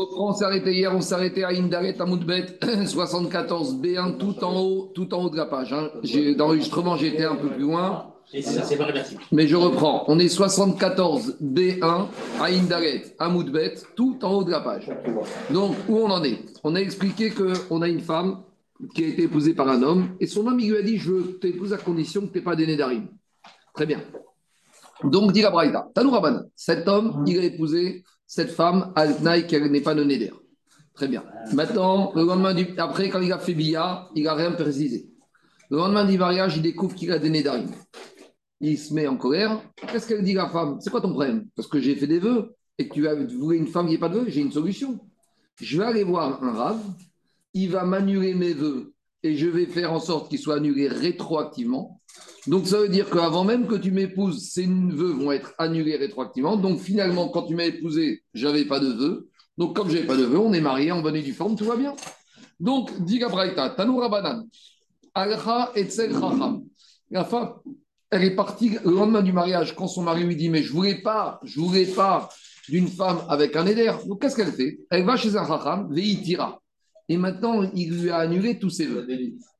On s'est arrêté hier, on s'est arrêté à Indaret, à Moudbet, 74B1, tout en haut, tout en haut de la page. Hein. D'enregistrement, j'étais un peu plus loin. Mais je reprends. On est 74 B1 à Indaret, à Moudbet, tout en haut de la page. Donc, où on en est? On a expliqué qu'on a une femme qui a été épousée par un homme et son homme, il lui a dit Je t'épouse à condition que tu n'aies pas d'aîné d'Arim. Très bien. Donc, dit la Braïda, Tanou cet homme, il a épousé cette femme à Tnaï qu'elle n'est pas de Néder. Très bien. Maintenant, le lendemain du... après, quand il a fait billard, il n'a rien précisé. Le lendemain du mariage, il découvre qu'il a des Nédarim il se met en colère. Qu'est-ce qu'elle dit la femme? C'est quoi ton problème? Parce que j'ai fait des vœux et que tu, voulu une femme qui n'a pas de vœux, j'ai une solution. Je vais aller voir un rave, il va m'annuler mes vœux et je vais faire en sorte qu'ils soient annulés rétroactivement. Donc ça veut dire qu'avant même que tu m'épouses, ces vœux vont être annulés rétroactivement. Donc finalement, quand tu m'as épousé, j'avais pas de vœux. Donc comme n'avais pas de vœux, on est mariés en bonne et due forme, tout va bien. Donc, dit Gabraïta, Tanoura Banan, Alcha et La femme, elle est partie le lendemain du mariage, quand son mari lui dit Mais je voulais pas, je voulais pas d'une femme avec un éder. Donc qu'est-ce qu'elle fait? Elle va chez un chacham, tira. Et maintenant, il lui a annulé tous ses vœux.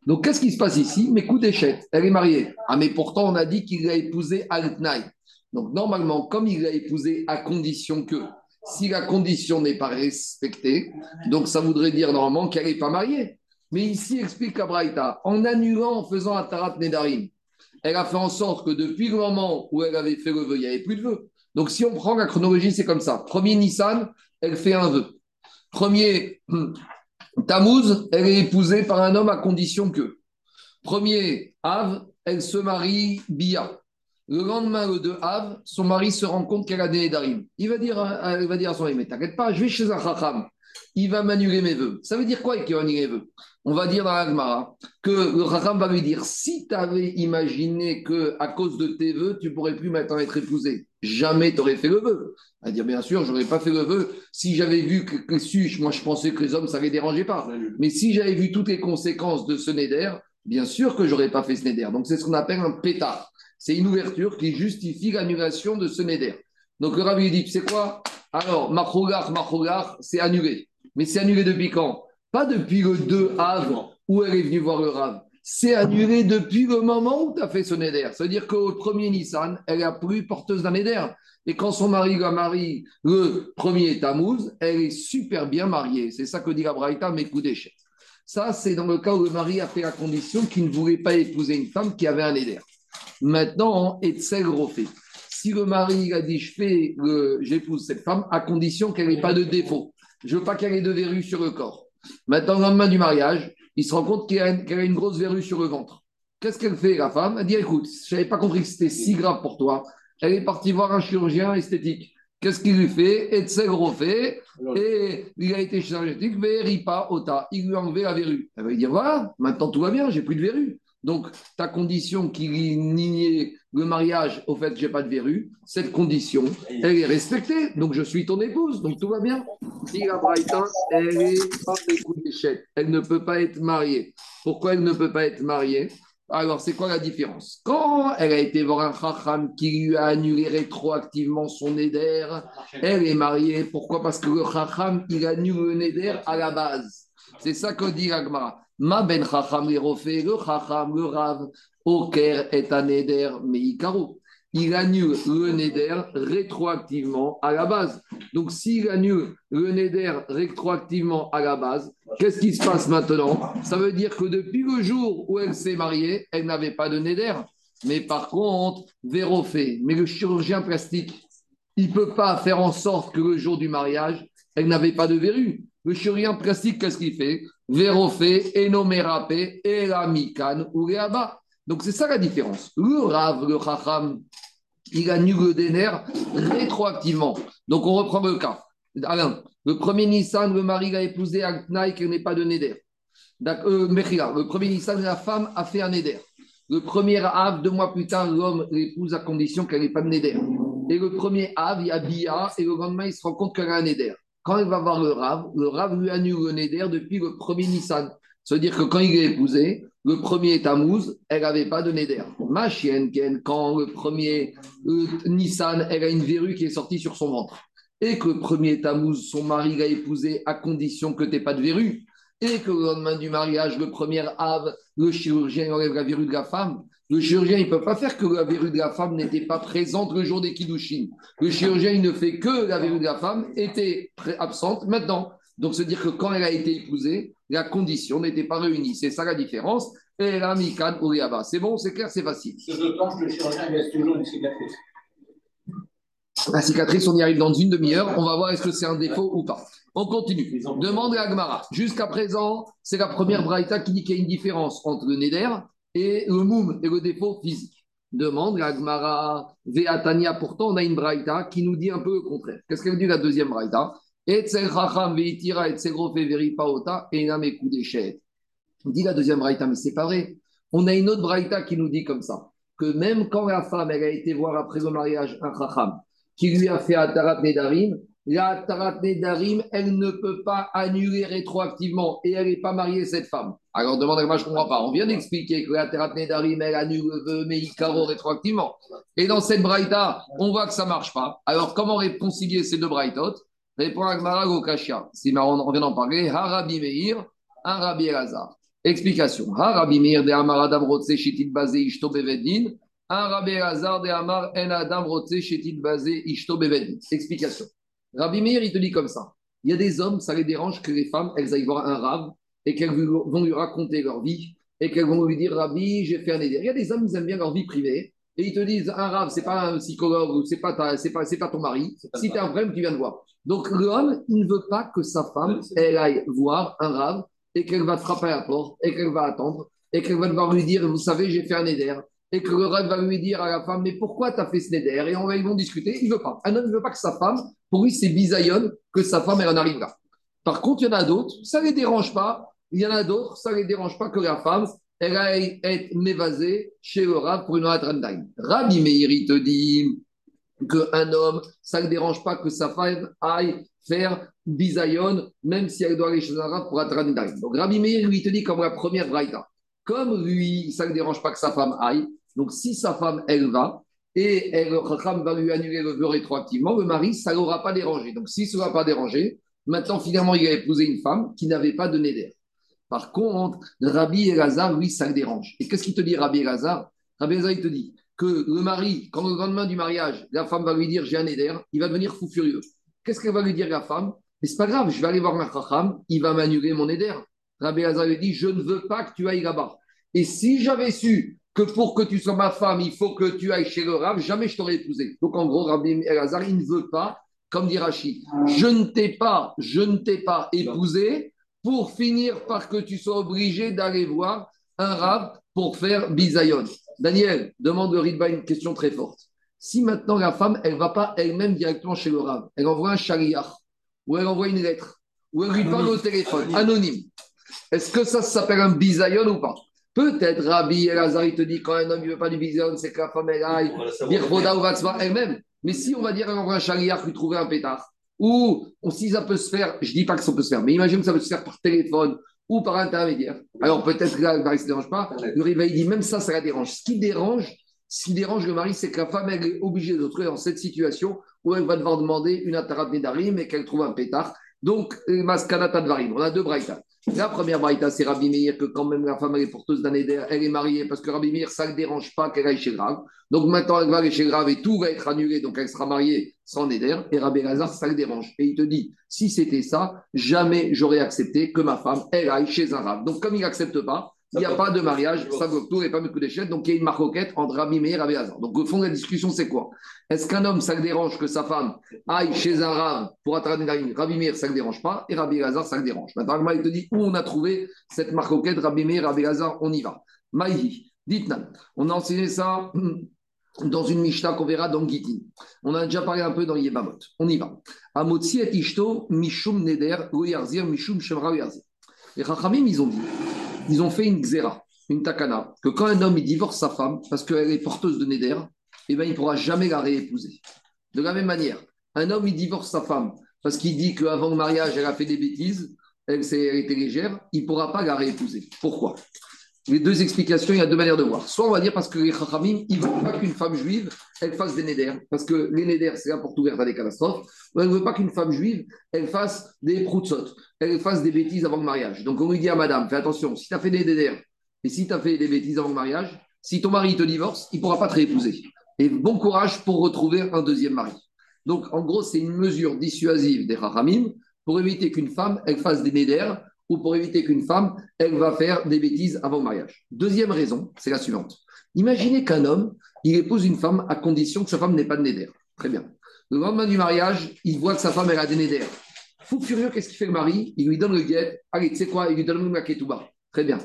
Donc qu'est-ce qui se passe ici? Mais coup d'échec, elle est mariée. Ah, mais pourtant, on a dit qu'il l'a épousée à l'Etnaï. Donc normalement, comme il l'a épousée à condition que, si la condition n'est pas respectée, donc ça voudrait dire normalement qu'elle n'est pas mariée. Mais ici, explique Abraïta, en annulant, en faisant un tarat nedarim, elle a fait en sorte que depuis le moment où elle avait fait le vœu, il n'y avait plus de vœu. Donc si on prend la chronologie, c'est comme ça. Premier Nissan, elle fait un vœu. Premier Tammuz, elle est épousée par un homme à condition que. Premier Av, elle se marie Bia. Le lendemain, le 2 Av, son mari se rend compte qu'elle a des Darim. Il va dire, elle va dire à son mari, mais t'inquiète pas, je vais chez un Chacham. Il va m'annuler mes vœux. Ça veut dire quoi qu'il va annuler mes vœux? On va dire dans l'Agmara que le Raham va lui dire si tu avais imaginé que à cause de tes vœux, tu pourrais plus maintenant être épousé, jamais tu aurais fait le vœu. À dire bien sûr, je n'aurais pas fait le vœu si j'avais vu que, que, moi je pensais que les hommes ça les dérangeait pas. Mais si j'avais vu toutes les conséquences de ce néder, bien sûr que j'aurais pas fait ce néder. Donc c'est ce qu'on appelle un pétard. C'est une ouverture qui justifie l'annulation de ce néder. Donc le rabbi lui dit, sais quoi? Alors, Machogar, Machogar, c'est annulé. Mais c'est annulé depuis quand? Pas depuis le 2 av où elle est venue voir le Rav. C'est annulé depuis le moment où tu as fait son éder. C'est-à-dire qu'au premier Nissan, elle a plus porteuse d'un éder. Et quand son mari la marie le premier Tammuz, elle est super bien mariée. C'est ça que dit la Braïta, mes coups d'échec. Ça, c'est dans le cas où le mari a fait la condition qu'il ne voulait pas épouser une femme qui avait un éder. Maintenant, Etzel refait. Si le mari a dit j'épouse cette femme à condition qu'elle n'ait pas de défaut. Je veux pas qu'elle ait de verrues sur le corps. Maintenant, le lendemain du mariage, il se rend compte qu'elle a, une grosse verrue sur le ventre. Qu'est-ce qu'elle fait, la femme? Elle dit Écoute, je n'avais pas compris que c'était si grave pour toi. Elle est partie voir un chirurgien esthétique. Qu'est-ce qu'il lui fait? Et de refait. Et il a été chirurgien esthétique, Veripa Ota. Il lui a enlevé la verrue. Elle va lui dire Voilà, maintenant tout va bien, j'ai plus de verrue. Donc, ta condition qui niait le mariage au fait que j'ai pas de verrue, cette condition, elle est respectée. Donc, je suis ton épouse, donc tout va bien. elle est pas Elle ne peut pas être mariée. Pourquoi elle ne peut pas être mariée? Alors, c'est quoi la différence? Quand elle a été voir un chacham qui lui a annulé rétroactivement son éder, elle est mariée. Pourquoi? Parce que le chacham, il annule le néder à la base. C'est ça que dit Agmara. Ma ben chacham le chacham, le rav, oker est un neder meikaru. Il annule le neder rétroactivement à la base. Donc, s'il annule le neder rétroactivement à la base, qu'est-ce qui se passe maintenant? Ça veut dire que depuis le jour où elle s'est mariée, elle n'avait pas de neder. Mais par contre, vérofé, mais le chirurgien plastique, il ne peut pas faire en sorte que le jour du mariage, elle n'avait pas de verrue. Le chirurgien plastique, qu'est-ce qu'il fait? Vérofé, énomérapé, éramican ou. Donc c'est ça la différence. Le Rav, le Chacham, il annule le Déner rétroactivement. Donc on reprend le cas. Alain, le premier Nissan, le mari l'a épousé à Tnaï qui n'est pas de Neder. Euh, le premier Nissan, la femme a fait un Neder. Le premier Av, deux mois plus tard, l'homme l'épouse à condition qu'elle n'ait pas de Neder. Et le premier Av, il y a Bia, et le lendemain, il se rend compte qu'elle a un Neder quand elle va voir le Rav, le Rav lui annule le Neder depuis le premier Nissan. C'est-à-dire que quand il est épousé, le premier Tammuz, elle n'avait pas de Neder. Ma chienne, quand le premier Nissan, elle a une verrue qui est sortie sur son ventre. et que le premier Tammuz, son mari l'a épousé à condition que tu n'aies pas de verrue, et que le lendemain du mariage, le premier Av, le chirurgien enlève la verrue de la femme, le chirurgien, il ne peut pas faire que la verrue de la femme n'était pas présente le jour des Kiddushin. Le chirurgien, il ne fait que la verrue de la femme était absente maintenant. Donc, se dire que quand elle a été épousée, la condition n'était pas réunie. C'est ça la différence. Et la Mikan C'est bon, c'est clair, c'est facile. Je pense que le chirurgien laisse toujours une cicatrice. La cicatrice, on y arrive dans une demi-heure. On va voir est-ce que c'est un défaut ou pas. On continue. Demande à Agmara. Jusqu'à présent, c'est la première braïta qui dit qu'il y a une différence entre le neder et le moum et le défaut physique. Demande à Agmara. Veatania, pourtant, on a une braïta qui nous dit un peu le contraire. Qu'est-ce qu'elle dit la deuxième braïta? Dit la deuxième braïta, mais c'est pas vrai. On a une autre braïta qui nous dit comme ça que même quand la femme elle a été voir après le mariage un chacham qui lui a fait Atarat Nedarim, la Atarat Nedarim, elle ne peut pas annuler rétroactivement et elle n'est pas mariée, cette femme. Alors demande moi je ne comprends pas. On vient d'expliquer que la Atarat Nedarim, elle annule le Meikaro rétroactivement. Et dans cette braïta, on voit que ça ne marche pas. Alors comment réconcilier ces deux braïtot Répond Agmara Gokashia. Marrant, on vient d'en parler. Harabi Meir, un Rabbi Elazar. Explication. Harabi Meir de Amaradam Rotse Shitit Bazé Ishto Bevedin. Un Rabbi Hazar de Amar En Adam Rotse Shetit Bazé Ishto Explication. Rabbi Meir, il te dit comme ça. Il y a des hommes, ça les dérange que les femmes, elles aillent voir un rab et qu'elles vont lui raconter leur vie et qu'elles vont lui dire Rabbi, j'ai fait un éder. Il y a des hommes, ils aiment bien leur vie privée et ils te disent un rab, c'est pas un psychologue ou c'est pas, pas, pas ton mari. Si tu as un problème, tu viens de voir. Donc l'homme, il ne veut pas que sa femme, elle aille voir un rab et qu'elle va frapper à la porte et qu'elle va attendre et qu'elle va devoir lui dire Vous savez, j'ai fait un éder et que le rêve va lui dire à la femme, mais pourquoi tu as fait ce néder Et on va, ils vont discuter, il veut pas. Un homme ne veut pas que sa femme, pour lui, c'est bisaïon que sa femme, elle en arrive là. Par contre, il y en a d'autres, ça ne les dérange pas. Il y en a d'autres, ça ne les dérange pas que la femme, elle aille être mévasée chez le pour une Randaim. Rabbi Meir, il te dit qu'un homme, ça ne le dérange pas que sa femme aille faire bisaïon, même si elle doit aller chez un rab pour Randaim. Donc Rabbi Meir, lui, te dit comme la première braïta. Comme lui, ça ne dérange pas que sa femme aille, donc, si sa femme, elle va, et elle, va lui annuler le vœu rétroactivement, le mari, ça ne l'aura pas dérangé. Donc, si ça ne l'aura pas dérangé, maintenant, finalement, il a épousé une femme qui n'avait pas de néder. Par contre, Rabbi Elazar, lui, ça le dérange. Et qu'est-ce qu'il te dit, Rabbi Elazar? Rabbi Elazar, il te dit que le mari, quand le lendemain du mariage, la femme va lui dire j'ai un néder, il va devenir fou furieux. Qu'est-ce qu'elle va lui dire, la femme? Mais c'est pas grave, je vais aller voir ma femme, il va m'annuler mon néder. Rabbi Elazar lui dit je ne veux pas que tu ailles là-bas. Et si j'avais su que pour que tu sois ma femme, il faut que tu ailles chez le Rav, jamais je t'aurais épousé. Donc en gros, Rabbi Elazar, il ne veut pas, comme dit Rachid, je ne t'ai pas, je ne t'ai pas épousé pour finir par que tu sois obligé d'aller voir un Rav pour faire bisayon. Daniel, demande de Ridba une question très forte. Si maintenant la femme, elle ne va pas elle-même directement chez le Rav, elle envoie un chariach, ou elle envoie une lettre, ou elle lui parle au téléphone, anonyme, est-ce que ça s'appelle un bisayon ou pas? Peut-être Rabbi Elazar, il te dit quand un homme ne veut pas du vision, c'est que la femme elle aille, Birchoda ou Vatzma elle-même. Mais si on va dire on un chariach lui trouver un pétard, ou si ça peut se faire, je ne dis pas que ça peut se faire, mais imagine que ça peut se faire par téléphone ou par intermédiaire. Alors peut-être que là, le mari ne se dérange pas. Le rival, il dit même ça, ça la dérange. Ce qui dérange, ce qui dérange le mari, c'est que la femme elle est obligée de se trouver dans cette situation où elle va devoir demander une atarat nedarim et qu'elle trouve un pétard. Donc, maskanata varim. On a deux braïtas. La première braïta, c'est Rabbi Meir, que quand même la femme est porteuse d'un éder, elle est mariée, parce que Rabbi Meir, ça ne dérange pas qu'elle aille chez Grave. Donc maintenant, elle va aller chez Grave et tout va être annulé, donc elle sera mariée sans éder. Et Rabbi Lazar, ça le dérange. Et il te dit, si c'était ça, jamais j'aurais accepté que ma femme, elle aille chez un Rav. Donc comme il n'accepte pas, il n'y a pas de mariage, ça tout et pas de coup d'échelle. Donc il y a une maroquette entre Rabbi Meir et Rabbi Hazar. Donc au fond de la discussion, c'est quoi? Est-ce qu'un homme, ça le dérange que sa femme aille chez un Rav pour attraper une Rabbi Meir, ça ne le dérange pas et Rabbi Hazar, ça le dérange. Maintenant, il te dit où on a trouvé cette maroquette, Rabbi Meir, Rabbi Hazar, on y va. Maïhi, dites-nous, on a enseigné ça dans une Mishnah qu'on verra dans Gitin. On a déjà parlé un peu dans Yebamot. On y va. Amotzi et Ishto, Mishum Neder, Mishum Shemra Les Chachamim, ils ont dit ils ont fait une xéra, une takana, que quand un homme il divorce sa femme parce qu'elle est porteuse de Neder, eh ben, il ne pourra jamais la réépouser. De la même manière, un homme il divorce sa femme parce qu'il dit qu'avant le mariage, elle a fait des bêtises, elle, elle était légère, il ne pourra pas la réépouser. Pourquoi? Les deux explications, il y a deux manières de voir. Soit on va dire parce que les Chachamim, ils ne veulent pas qu'une femme juive, elle fasse des nédères, parce que les nédères, c'est la porte ouverte à des catastrophes. Elle ne veut pas qu'une femme juive, elle fasse des proutsot, elle fasse des bêtises avant le mariage. Donc on lui dit à madame, fais attention, si tu as fait des nédères, et si tu as fait des bêtises avant le mariage, si ton mari te divorce, il ne pourra pas te réépouser. Et bon courage pour retrouver un deuxième mari. Donc en gros, c'est une mesure dissuasive des Chachamim pour éviter qu'une femme, elle fasse des nédères ou pour éviter qu'une femme, elle va faire des bêtises avant le mariage. Deuxième raison, c'est la suivante. Imaginez qu'un homme, il épouse une femme à condition que sa femme n'ait pas de néder. Très bien. Le lendemain du mariage, il voit que sa femme, elle a des néder. Fou furieux, qu'est-ce qu'il fait le mari? Il lui donne le guet. Allez, tu sais quoi? Il lui donne le ketouba. Très bien.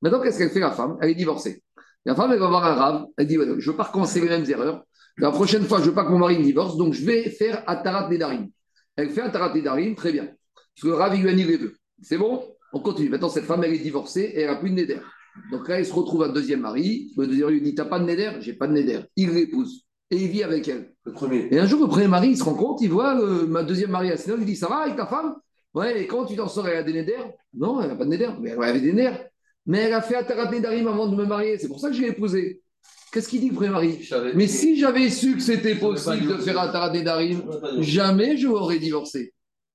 Maintenant, qu'est-ce qu'elle fait la femme? Elle est divorcée. La femme, elle va voir un rave. Elle dit Je ne veux pas recommencer les mêmes erreurs. La prochaine fois, je ne veux pas que mon mari me divorce, donc je vais faire Atarat Nedarim. Elle fait Atarat Nedarim, très bien. Parce que le rave, il lui a les vœux. C'est bon? On continue. Maintenant, cette femme, elle est divorcée et elle n'a plus de néder. Donc là, elle se retrouve un deuxième mari. Le deuxième lui dit T'as pas de néder J'ai pas de néder. Il l'épouse et il vit avec elle. Le premier. Et un jour, le premier mari, il se rend compte, il voit euh, ma deuxième mari à il dit Ça va avec ta femme? Ouais, et quand tu t'en sors, elle a des néder Non, elle n'a pas de néder. Mais elle avait des néder. Mais elle a fait Atarat Nédarim avant de me marier. C'est pour ça que je l'ai épousée. Qu'est-ce qu'il dit le premier mari? Mais si j'avais su que c'était possible de faire Atarat Nédarim, jamais je m'aurais divorcé.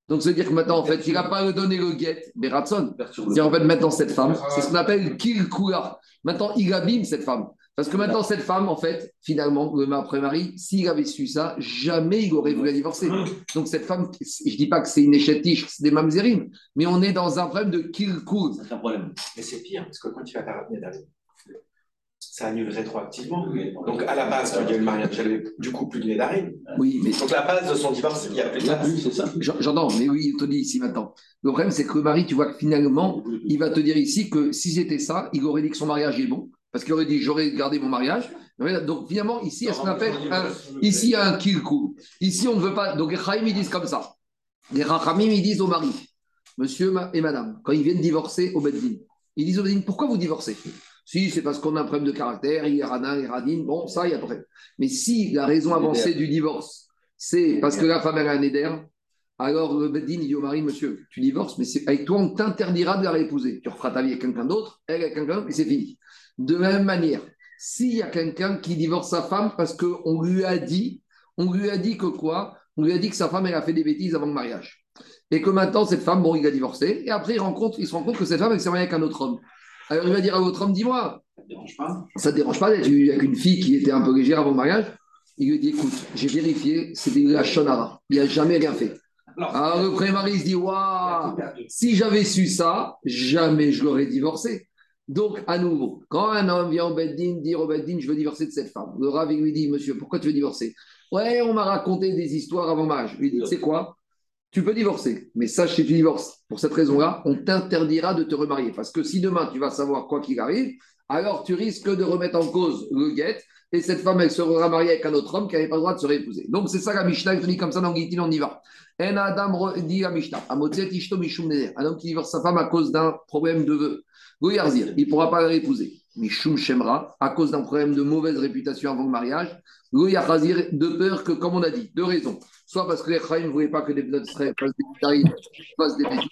Donc, veut dire que maintenant, en fait, il n'a pas donné le guet, mais Ratson. C'est en fait maintenant cette femme, c'est ce qu'on appelle kill kula. Maintenant, il abîme cette femme. Parce que maintenant, cette femme, en fait, finalement, le après mari, s'il avait su ça, jamais il aurait voulu divorcer. Donc, cette femme, je ne dis pas que c'est une échetiche, c'est des mamzerim, mais on est dans un problème de kill C'est un problème. Mais c'est pire, parce que quand tu vas ça annule rétroactivement. Donc, à la base, quand il y a eu le mariage, j'avais du coup plus de Nédarim. Oui, mais. Donc, la base de son divorce, il n'y a plus de place. c'est ça. J'entends, mais oui, il te dit ici maintenant. Le problème, c'est que le mari, tu vois que finalement, il va te dire ici que si c'était ça, il aurait dit que son mariage est bon, parce qu'il aurait dit j'aurais gardé mon mariage. Donc, finalement, ici, il ce qu'on appelle un, ici, un kilkou. Ici, on ne veut pas. Donc, les Chaim, ils disent comme ça. Les Rachamim, ils disent au mari, monsieur et madame, quand ils viennent divorcer au Beddin, ils disent au Beddin, pourquoi vous divorcez? Si c'est parce qu'on a un problème de caractère, il est radin, il est radine, bon, ça, il y a problème. Mais si la raison avancée du divorce, c'est parce que la femme a un éder, alors le Beddin dit au mari, monsieur, tu divorces, mais avec toi, on t'interdira de la réépouser. Tu referas ta vie avec quelqu'un d'autre, elle avec quelqu'un d'autre, et c'est fini. De la même manière, s'il y a quelqu'un qui divorce sa femme parce qu'on lui a dit, on lui a dit que quoi? On lui a dit que sa femme, elle a fait des bêtises avant le mariage. Et que maintenant, cette femme, bon, il a divorcé, et après, il, rencontre, il se rend compte que cette femme, elle s'est mariée avec un autre homme. Alors il va dire à votre homme, dis-moi. Ça ne dérange pas. Ça ne dérange pas d'être avec une fille qui était un peu légère avant le mariage? Il lui dit, écoute, j'ai vérifié, c'était la Shonara. Il n'a jamais rien fait. Alors, le premier mari se dit, waouh, si j'avais su ça, jamais je l'aurais divorcé. Donc, à nouveau, quand un homme vient au Beddin dire au Beddin, je veux divorcer de cette femme, le Rav lui dit, monsieur, pourquoi tu veux divorcer? Ouais, on m'a raconté des histoires avant mariage. Il lui dit, c'est quoi? Tu peux divorcer, mais sache si tu divorces, pour cette raison-là, on t'interdira de te remarier. Parce que si demain tu vas savoir quoi qu'il arrive, alors tu risques de remettre en cause le guet, et cette femme, elle sera mariée avec un autre homme qui n'avait pas le droit de se réépouser. Donc c'est ça la Mishnah, il te dit comme ça dans Gitin, on y va. Un homme qui divorce sa femme à cause d'un problème de vœu. il ne pourra pas la réépouser. Mishum Shemra, à cause d'un problème de mauvaise réputation avant le mariage. de peur que, comme on a dit, deux raisons. Soit parce que les Chaim ne voulaient pas que les fassent des bêtises.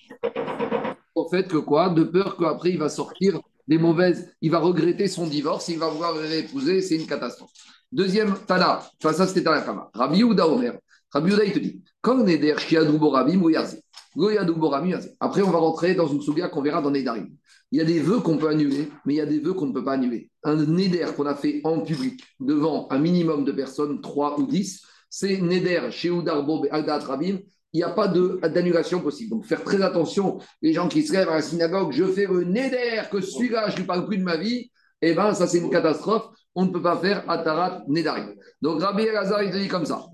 Au fait que quoi? De peur qu'après il va sortir des mauvaises, il va regretter son divorce, il va vouloir réépouser, c'est une catastrophe. Deuxième, Tana, enfin ça c'était la Kama. Rabbi Ouda Omer. Rabbi Ouda il te dit, quand on est der Rabim Après on va rentrer dans une souga qu'on verra dans Nedarim. Il y a des vœux qu'on peut annuler, mais il y a des vœux qu'on ne peut pas annuler. Un Neder qu'on a fait en public devant un minimum de personnes, 3 ou 10, c'est Neder chez Oudarbo et Agat Rabim, il n'y a pas d'annulation possible. Donc, faire très attention, les gens qui se lèvent à la synagogue, je fais le Neder, que celui-là, je ne parle plus de ma vie, eh bien, ça, c'est une catastrophe. On ne peut pas faire Atarat Nedarim. Donc, Rabbi Elazar, il te dit comme ça.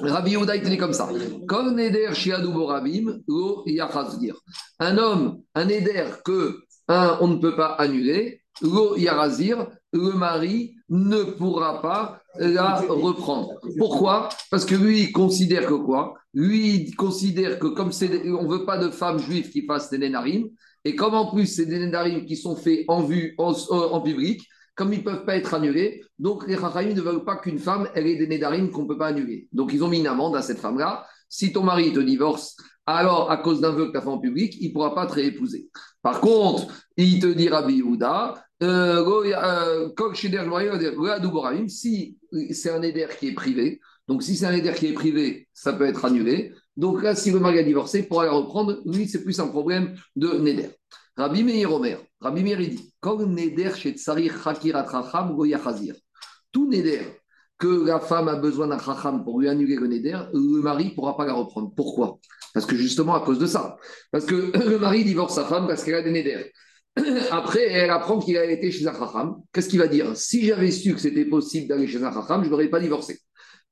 Rabbi Yehuda, il te dit comme ça. Comme Neder Shiadou Rabim, Lo Yachazgir. Un homme, un Neder que on ne peut pas annuler. Lo Yarazir, le mari ne pourra pas la reprendre. Pourquoi? Parce que lui, il considère que quoi? Lui, il considère que comme on ne veut pas de femmes juives qui fassent des nénarim, et comme en plus c'est des nénarim qui sont faits en vue, en, public, comme ils ne peuvent pas être annulés, donc les Chachamim ne veulent pas qu'une femme elle ait des nédarim qu'on ne peut pas annuler. Donc ils ont mis une amende à cette femme-là. Si ton mari te divorce, alors à cause d'un vœu que tu as fait en public, il ne pourra pas te réépouser. Par contre, il te dit Rabbi Yehuda, si c'est un éder qui est privé, donc si c'est un éder qui est privé, ça peut être annulé. Donc là, si le mari a divorcé, pour la reprendre, lui, c'est plus un problème de Neder. Rabbi Meir Omer, Rabbi Meir dit, Neder chez Tout Neder que la femme a besoin d'un chacham pour lui annuler le Neder, le mari ne pourra pas la reprendre. Pourquoi? Parce que justement à cause de ça. Parce que le mari divorce sa femme parce qu'elle a des Neder. Après, elle apprend qu'il a été chez un. Qu'est-ce qu'il va dire? Si j'avais su que c'était possible d'aller chez un chacham, je n'aurais pas divorcé.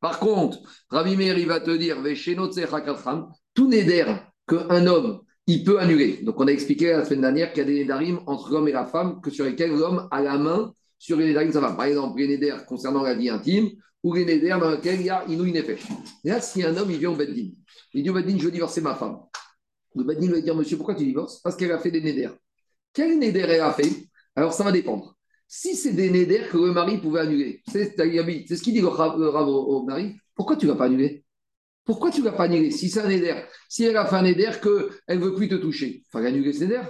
Par contre, Rabbi Meir, il va te dire, tout neder qu'un homme, il peut annuler. Donc, on a expliqué la semaine dernière qu'il y a des nédarim entre l'homme et la femme que sur lesquels l'homme a la main sur les nédarim, ça va. Par exemple, les néders concernant la vie intime ou les néders dans lesquels il y a inouï nefesh. Là, si un homme, il vient au Beddin, il dit au Beddin, je veux divorcer ma femme. Le Beddin va dire, monsieur, pourquoi tu divorces? Parce qu'elle a fait des néders. Quel elle a fait? Alors, ça va dépendre. Si c'est des néders que le mari pouvait annuler, c'est ce qu'il dit le au, mari, pourquoi tu ne vas pas annuler? Pourquoi tu ne vas pas annuler? Si c'est un néder, si elle a fait un néder qu'elle ne veut plus te toucher, il faut annuler ce néder.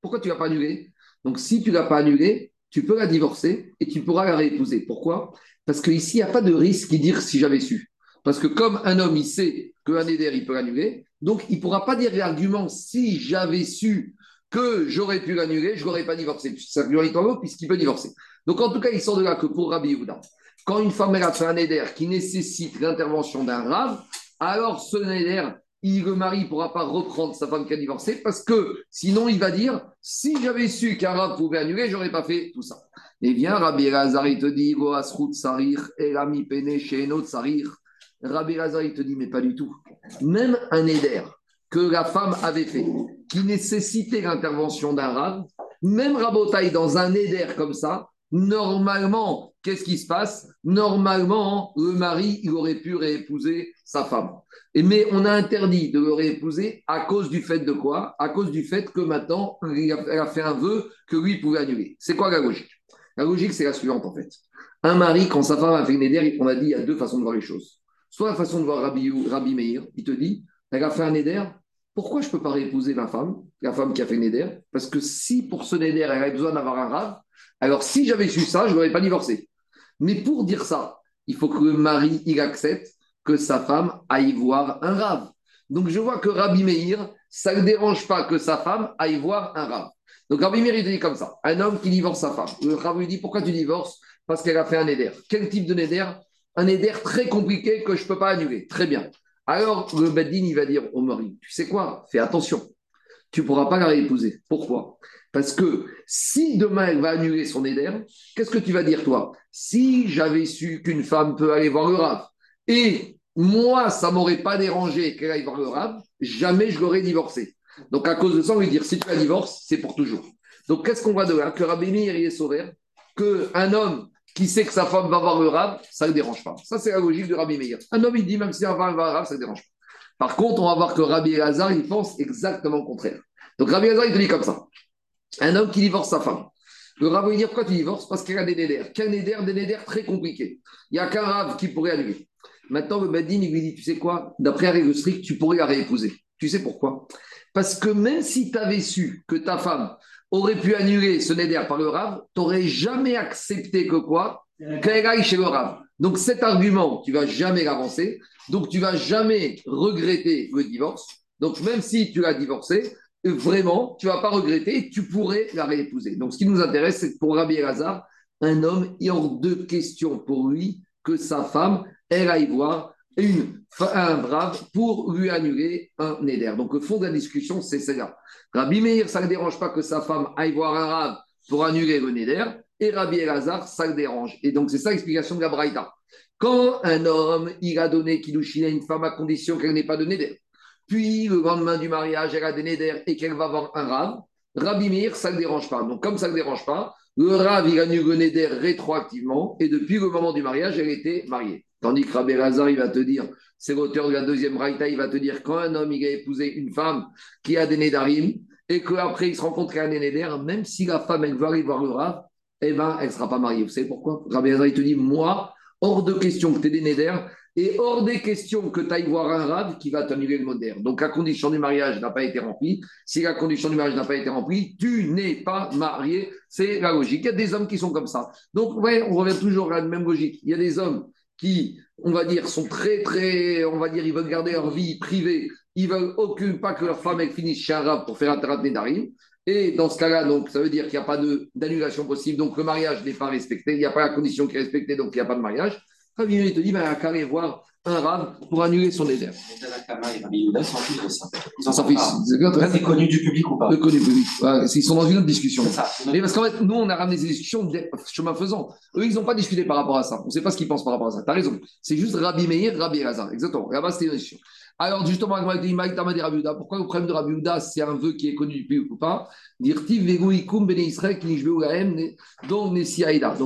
Pourquoi tu ne vas pas annuler? Donc si tu ne l'as pas annulé, tu peux la divorcer et tu pourras la réépouser. Pourquoi? Parce qu'ici, il n'y a pas de risque qui dire si j'avais su. Parce que comme un homme, il sait qu'un néder, il peut l'annuler, donc il ne pourra pas dire l'argument si j'avais su que j'aurais pu l'annuler, je n'aurais pas divorcé. Ça lui en puisqu'il peut divorcer. Donc en tout cas, il sort de là que pour Rabbi Yehuda, quand une femme a fait un éder qui nécessite l'intervention d'un rave, alors ce éder, il, le mari ne pourra pas reprendre sa femme qui a divorcé parce que sinon il va dire si j'avais su qu'un rave pouvait annuler, j'aurais pas fait tout ça. Et bien Rabbi Lazar, il te dit sarir, elami pene sarir. Rabbi Lazar, il te dit mais pas du tout. Même un éder que la femme avait fait, qui nécessitait l'intervention d'un rab, même rabotaille dans un éder comme ça, normalement, qu'est-ce qui se passe? Normalement, le mari, il aurait pu réépouser sa femme. Et, mais on a interdit de le réépouser à cause du fait de quoi? À cause du fait que maintenant, elle a fait un vœu que lui pouvait annuler. C'est quoi la logique? La logique, c'est la suivante en fait. Un mari, quand sa femme a fait une éder, on a dit il y a deux façons de voir les choses. Soit la façon de voir Rabbi, Rabbi Meir, il te dit, elle a fait un éder, pourquoi je ne peux pas réépouser ma femme, la femme qui a fait Néder? Parce que si pour ce Néder, elle avait besoin d'avoir un rave, alors si j'avais su ça, je n'aurais pas divorcé. Mais pour dire ça, il faut que le mari accepte que sa femme aille voir un rave. Donc je vois que Rabbi Meir, ça ne dérange pas que sa femme aille voir un rave. Donc Rabbi Meir, il dit comme ça un homme qui divorce sa femme. Le lui dit Pourquoi tu divorces? Parce qu'elle a fait un Néder. Quel type de Néder? Un Néder très compliqué que je ne peux pas annuler. Très bien. Alors, le Badin, il va dire au mari, tu sais quoi, fais attention, tu ne pourras pas la réépouser. Pourquoi? Parce que si demain elle va annuler son éder, qu'est-ce que tu vas dire toi? Si j'avais su qu'une femme peut aller voir le rave, et moi, ça m'aurait pas dérangé qu'elle aille voir le rave, jamais je l'aurais divorcé. Donc, à cause de ça, on lui dire, si tu la divorces, c'est pour toujours. Donc, qu'est-ce qu'on voit de là? Que Rabbi Meir est sauvé, qu'un homme qui sait que sa femme va voir le rab, ça ne le dérange pas. Ça, c'est la logique de Rabbi Meir. Un homme, il dit, même si sa femme va voir le rab, ça ne le dérange pas. Par contre, on va voir que Rabbi Elazar, il pense exactement le contraire. Donc, Rabbi Elazar, il te dit comme ça. Un homme qui divorce sa femme. Le rab va lui dire, pourquoi tu divorces? Parce qu'il a des nédères. Quel néder Des nédères très compliqués. Il n'y a qu'un rab qui pourrait annuler. Maintenant, le Badin, il lui dit, tu sais quoi? D'après la règle stricte, tu pourrais la réépouser. Tu sais pourquoi? Parce que même si tu avais su que ta femme aurait pu annuler ce Neder par le Rav, tu n'aurais jamais accepté que quoi Qu'elle aille chez le Rav. Donc cet argument, tu vas jamais l'avancer, donc tu vas jamais regretter le divorce. Donc même si tu l'as divorcé, vraiment, tu vas pas regretter, tu pourrais la réépouser. Donc ce qui nous intéresse, c'est pour Rabbi Elazar, un homme, il y a hors de question pour lui que sa femme, elle aille voir un brave pour lui annuler un Neder. Donc le fond de la discussion, c'est cela. Rabbi Meir, ça ne dérange pas que sa femme aille voir un rave pour annuler le Neder. Et Rabbi Elazar, ça le dérange. Et donc c'est ça l'explication de la Braïta. Quand un homme, il a donné Kiddushin à une femme à condition qu'elle n'ait pas de Neder, puis le lendemain du mariage, elle a des Neder et qu'elle va voir un rave, Rabbi Meir, ça ne le dérange pas. Donc comme ça ne le dérange pas, le rave, il annule le Neder rétroactivement et depuis le moment du mariage, elle était mariée. Tandis que Rabbi Lazar, il va te dire, c'est l'auteur de la deuxième raïta, il va te dire, quand un homme il a épousé une femme qui a des nédarim, et qu'après il se rencontre qu'elle a des néder, même si la femme elle veut aller voir le Rav, eh ben, elle ne sera pas mariée. Vous savez pourquoi? Rabbi Lazar, il te dit, moi, hors de question que tu aies des néder, Et hors des questions que tu ailles voir un rave qui va t'annuler le moderne. Donc la condition du mariage n'a pas été remplie. Si la condition du mariage n'a pas été remplie, tu n'es pas marié. C'est la logique. Il y a des hommes qui sont comme ça. Donc, ouais, on revient toujours à la même logique. Il y a des hommes qui, on va dire, sont très, très, on va dire, ils veulent garder leur vie privée. Ils veulent aucune, pas que leur femme elle finisse chez un rave pour faire un tarat d'arim. Et dans ce cas-là, donc, ça veut dire qu'il n'y a pas d'annulation possible. Donc, le mariage n'est pas respecté. Il n'y a pas la condition qui est respectée, donc il n'y a pas de mariage. Il te dit, ben, qu'à aller voir un rave pour annuler son éder. C'est connu du public ou pas? C'est connu du public. ils sont dans une autre discussion. Mais parce qu'en fait, nous, on a ramené ces discussions chemin faisant. Eux, ils n'ont pas discuté par rapport à ça. On ne sait pas ce qu'ils pensent par rapport à ça. Tu as raison. C'est juste Rabbi Meir, Rabbi Elazar. Exactement. Là-bas, c'était une discussion. Alors, justement, pourquoi le problème de Rabbi Uda, c'est un vœu qui est connu du public ou pas? Donc,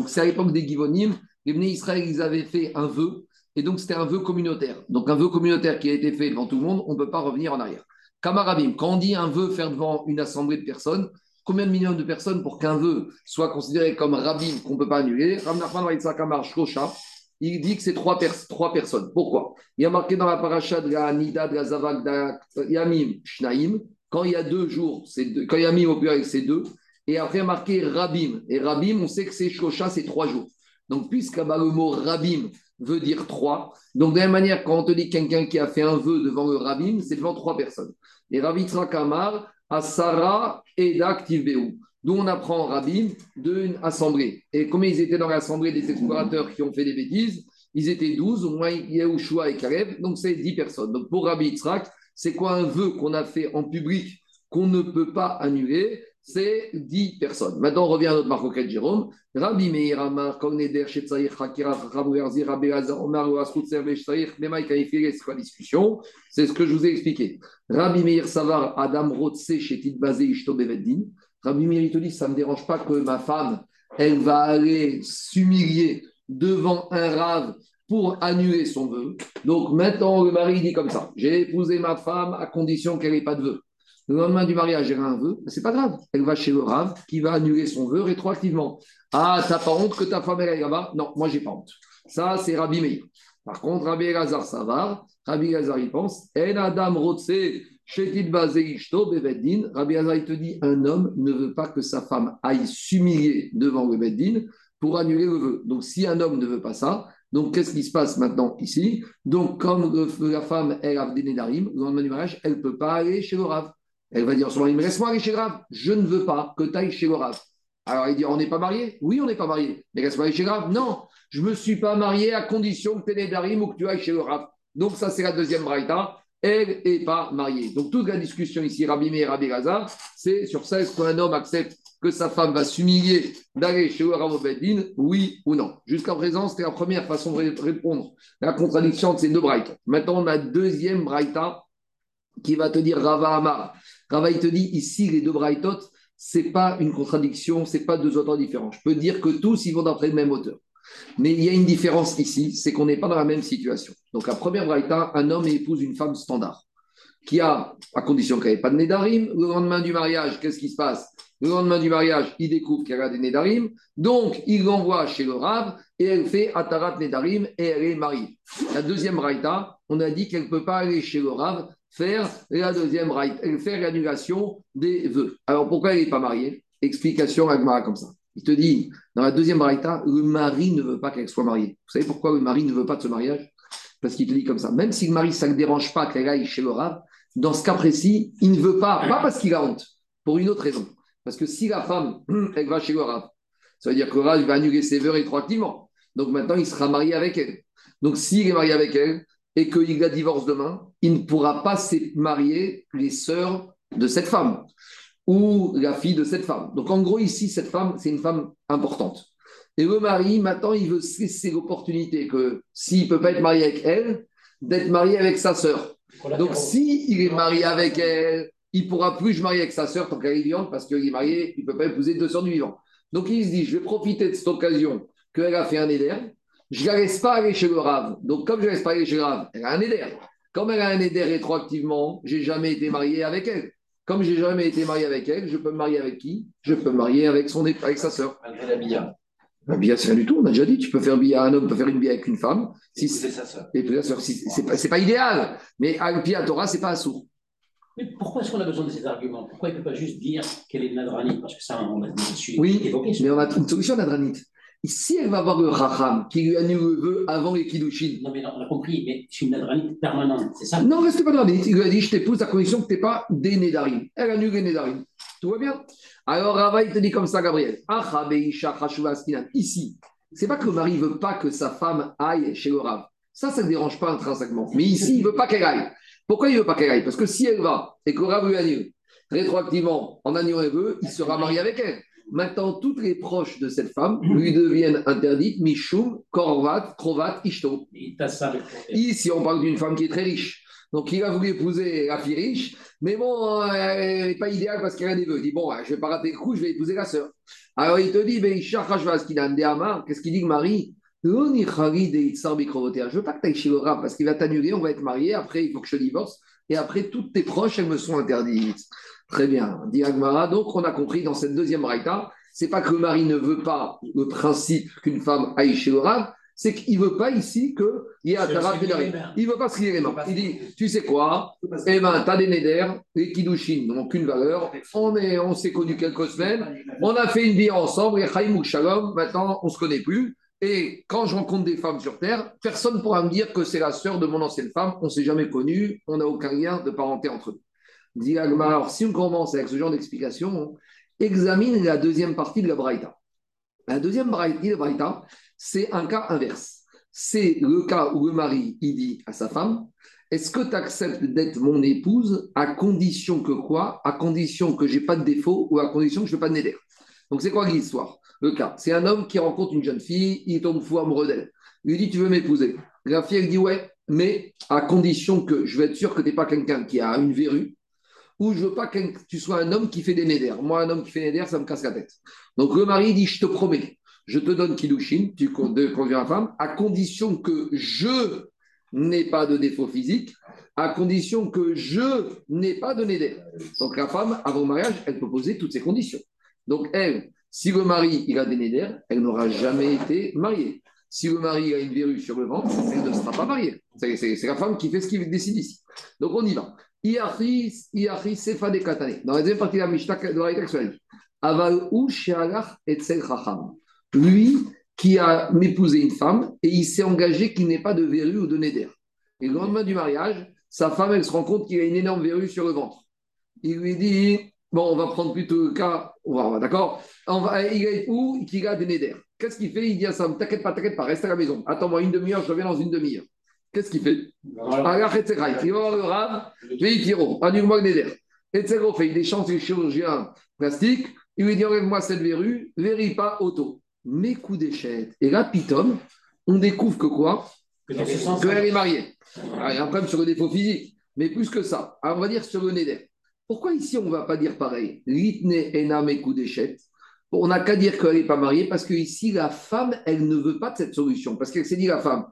c'est à l'époque des Givonim les Israël, ils avaient fait un vœu, et donc c'était un vœu communautaire. Donc un vœu communautaire qui a été fait devant tout le monde, on ne peut pas revenir en arrière. Kamarabim, quand on dit un vœu faire devant une assemblée de personnes, combien de millions de personnes pour qu'un vœu soit considéré comme rabim qu'on ne peut pas annuler? Il dit que c'est trois, personnes. Pourquoi? Il y a marqué dans la paracha de la Nida, de la Zavak, de la Yamim, Shnaim, quand il y a deux jours, deux, quand Yamim au pluriel, c'est deux. Et après, marqué Rabim. Et Rabim, on sait que c'est Shosha, c'est trois jours. Donc, puisque le mot rabim veut dire trois, donc de la même manière, quand on te dit quelqu'un qui a fait un vœu devant le rabim, c'est devant trois personnes. Et Ravitra Kamar, Asara et Daktivbeu. D'où on apprend rabim d'une assemblée. Et comme ils étaient dans l'assemblée des explorateurs qui ont fait des bêtises, ils étaient douze, au moins Yehoshua et Kaleb, donc c'est dix personnes. Donc pour Rabbi Yitzhak, c'est quoi un vœu qu'on a fait en public qu'on ne peut pas annuler? C'est 10 personnes. Maintenant, on revient à notre Marcoquet Jérôme. Rabbi Meir Amar, Kogneder, Shetzaïr, Hakira, Rabbi Azar, Omar, Asrut, Serve, Shetzaïr, Memaï, c'est discussion? C'est ce que je vous ai expliqué. Rabbi Meir Savar, Adam Rotse, Shetit Bazé, Ishto Beveddin. Rabbi Meir, il ça ne me dérange pas que ma femme, elle va aller s'humilier devant un rave pour annuler son vœu. Donc maintenant, le mari dit comme ça J'ai épousé ma femme à condition qu'elle n'ait pas de vœu. Le lendemain du mariage, elle a un vœu, c'est pas grave. Elle va chez le Rav qui va annuler son vœu rétroactivement. Ah, t'as pas honte que ta femme elle aille là-bas? Non, moi j'ai pas honte. Ça, c'est Rabbi Meir. Par contre, Rabbi Elazar Savar, Rabbi Elazar il pense, En Adam Rotse, Shetit Ishto Beveddin. Rabbi Elazar il te dit, un homme ne veut pas que sa femme aille s'humilier devant le pour annuler le vœu. Donc, si un homme ne veut pas ça, donc, qu'est-ce qui se passe maintenant ici? Donc, comme la femme, elle a des le lendemain du mariage, elle ne peut pas aller chez le Rav. Elle va dire il me laisse-moi aller chez. Je ne veux pas que tu ailles chez le. Alors il dit On n'est pas marié Oui, on n'est pas marié. Mais laisse-moi aller chez Grave. Non, je ne me suis pas marié à condition que tu aies d'arim ou que tu ailles chez le. Donc ça, c'est la deuxième braïta. Elle n'est pas mariée. Donc toute la discussion ici, Rabbi et Rabbi Gaza, c'est sur ça est-ce qu'un homme accepte que sa femme va s'humilier d'aller chez Rav Beddin, oui ou non? Jusqu'à présent, c'était la première façon de répondre la contradiction de ces deux braïtas. Maintenant, on a la deuxième braïta qui va te dire Rava Amar. Rava, te dit ici, les deux braïtot, ce n'est pas une contradiction, ce n'est pas deux auteurs différents. Je peux dire que tous, ils vont d'après le même auteur. Mais il y a une différence ici, c'est qu'on n'est pas dans la même situation. Donc, la première braïta, un homme épouse une femme standard, qui a, à condition qu'elle n'ait pas de nédarim, le lendemain du mariage, qu'est-ce qui se passe? Le lendemain du mariage, il découvre qu'elle a des nédarim, donc il l'envoie chez le Rav et elle fait Atarat Nédarim et elle est mariée. La deuxième braïta, on a dit qu'elle ne peut pas aller chez le Rav faire la deuxième elle faire l'annulation des vœux. Alors pourquoi elle n'est pas mariée Explication Agmara comme ça. Il te dit, dans la deuxième raïta, le mari ne veut pas qu'elle soit mariée. Vous savez pourquoi le mari ne veut pas de ce mariage? Parce qu'il te dit comme ça, même si le mari, ça ne dérange pas qu'elle aille chez le rave, dans ce cas précis, il ne veut pas, pas parce qu'il a honte, pour une autre raison. Parce que si la femme, elle va chez le rave, ça veut dire que le rave va annuler ses vœux rétroactivement. Donc maintenant, il sera marié avec elle. Donc s'il est marié avec elle, et qu'il la divorce demain, il ne pourra pas se marier les sœurs de cette femme ou la fille de cette femme. Donc en gros, ici, cette femme, c'est une femme importante. Et le mari, maintenant, il veut cesser l'opportunité que s'il ne peut pas être marié avec elle, d'être marié avec sa sœur. Donc s'il il est marié avec elle, il ne pourra plus se marier avec sa sœur tant qu'elle est vivante parce qu'il est marié, il ne peut pas épouser deux sœurs du vivant. Donc il se dit, je vais profiter de cette occasion qu'elle a fait un éder je ne la laisse pas aller chez le Rav. Donc, comme je ne laisse pas aller chez le Rav, elle a un éder. Comme elle a un éder rétroactivement, j'ai jamais été marié avec elle. Comme j'ai jamais été marié avec elle, je peux me marier avec qui? Je peux me marier avec, son, avec sa sœur. Malgré la bia. Un billet, c'est rien du tout. On a déjà dit, tu peux faire à un homme, tu peux faire une billet avec une femme. Si c'est sa. Et sœur, si, c'est pas, idéal. Mais à Torah, c'est pas assourd. Mais pourquoi est-ce qu'on a besoin de ces arguments? Pourquoi il ne peut pas juste dire qu'elle est nadranite Parce que ça, on a su Oui, évoqué. mais on a une solution à Nadranit. Si elle va avoir le Raham qui lui annule le vœu avant les Kiddushin, Non, mais on a compris, mais c'est une nadranite permanente, c'est ça? Non, reste pas Nadranit. Il lui a dit Je t'épouse à condition que tu n'es pas des Nédarim. Elle annule les Nédarim. Tout va bien? Alors Rava, il te dit comme ça, Gabriel. Ici, c'est pas que le mari veut pas que sa femme aille chez le Rav. Ça, ça ne dérange pas intrinsèquement. Mais ici, il veut pas qu'elle aille. Pourquoi il veut pas qu'elle aille? Parce que si elle va et que le Rav lui annule, rétroactivement, en annulant les vœux, il sera marié avec elle. Maintenant, toutes les proches de cette femme lui deviennent interdites, Mishum, Korvat, Krovat, Ishto. Ici, on parle d'une femme qui est très riche. Donc, il a voulu épouser la fille riche, mais bon, elle n'est pas idéale parce qu'elle a des vœux. Il dit, bon, ouais, je ne vais pas rater le coup, je vais épouser la sœur. Alors, il te dit, qu'est-ce qu'il dit que Marie? Je veux pas que tu ailles chez le rab parce qu'il va t'annuler, on va être mariés, après il faut que je te divorce, et après toutes tes proches, elles me sont interdites. Très bien, dit Agmara. Donc on a compris dans cette deuxième raïta, c'est pas que le mari ne veut pas le principe qu'une femme aille chez le rab, c'est qu'il veut pas ici qu'il y ait un veut. Il veut pas se les mains. Il dit, tu sais quoi? Eh ben, t'as des néder, les kiddushin n'ont aucune valeur. On est, on s'est connus quelques semaines. On a fait une vie ensemble, et Chaim ou Shalom, maintenant on se connaît plus. Et quand je rencontre des femmes sur Terre, personne ne pourra me dire que c'est la sœur de mon ancienne femme. On ne s'est jamais connus, on n'a aucun lien de parenté entre eux. Alors si on commence avec ce genre d'explication, on examine la deuxième partie de la Braïta. La deuxième Braïta, c'est un cas inverse. C'est le cas où le mari il dit à sa femme Est-ce que tu acceptes d'être mon épouse à condition que quoi? À condition que j'ai pas de défaut ou à condition que je ne pas de néder Donc c'est quoi l'histoire? Le cas, c'est un homme qui rencontre une jeune fille, il tombe fou amoureux d'elle. Il lui dit Tu veux m'épouser? La fille elle dit Ouais, mais à condition que je veux être sûr que tu n'es pas quelqu'un qui a une verrue ou je veux pas que tu sois un homme qui fait des néders. Moi, un homme qui fait des néders, ça me casse la tête. Donc le mari dit Je te promets, je te donne Kiddushin, tu con- de- conduis la femme, à condition que je n'ai pas de défaut physique, à condition que je n'ai pas de néder. Donc la femme, avant le mariage, elle peut poser toutes ces conditions. Donc elle, si le mari il a des néders, elle n'aura jamais été mariée. Si le mari a une verrue sur le ventre, elle ne sera pas mariée. C'est la femme qui fait ce qu'il décide ici. Donc on y va. Sefa de Katane. Dans la deuxième partie de la Mishnah, de la Mishnah, Aval chacham. Lui qui a épousé une femme et il s'est engagé qu'il n'ait pas de verrue ou de néder. Et le lendemain du mariage, sa femme, elle se rend compte qu'il a une énorme verrue sur le ventre. Il lui dit Bon, on va prendre plutôt le cas, on d'accord? Il est où? Qu'il a des néder. Qu'est-ce qu'il fait? Il dit à sa femme T'inquiète pas, t'inquiète pas, reste à la maison. Attends-moi une demi-heure, je reviens dans une demi-heure. Qu'est-ce qu'il fait? Alors, il va voir le rave, Veitiro, annule-moi le néder. Etzero fait, il échange les chirurgiens plastiques, il lui dit enlève-moi cette verrue, verrue pas auto. Mes coups d'échelle. Et là, Pitom, on découvre que quoi? Qu'elle est mariée. Alors, il y a un problème sur le défaut physique, mais plus que ça. Alors, on va dire sur le néder. Pourquoi ici on ne va pas dire pareil? Litne ena mes coups d'échelle. On n'a qu'à dire qu'elle n'est pas mariée parce que ici la femme, elle ne veut pas de cette solution. Parce qu'elle s'est dit, la femme,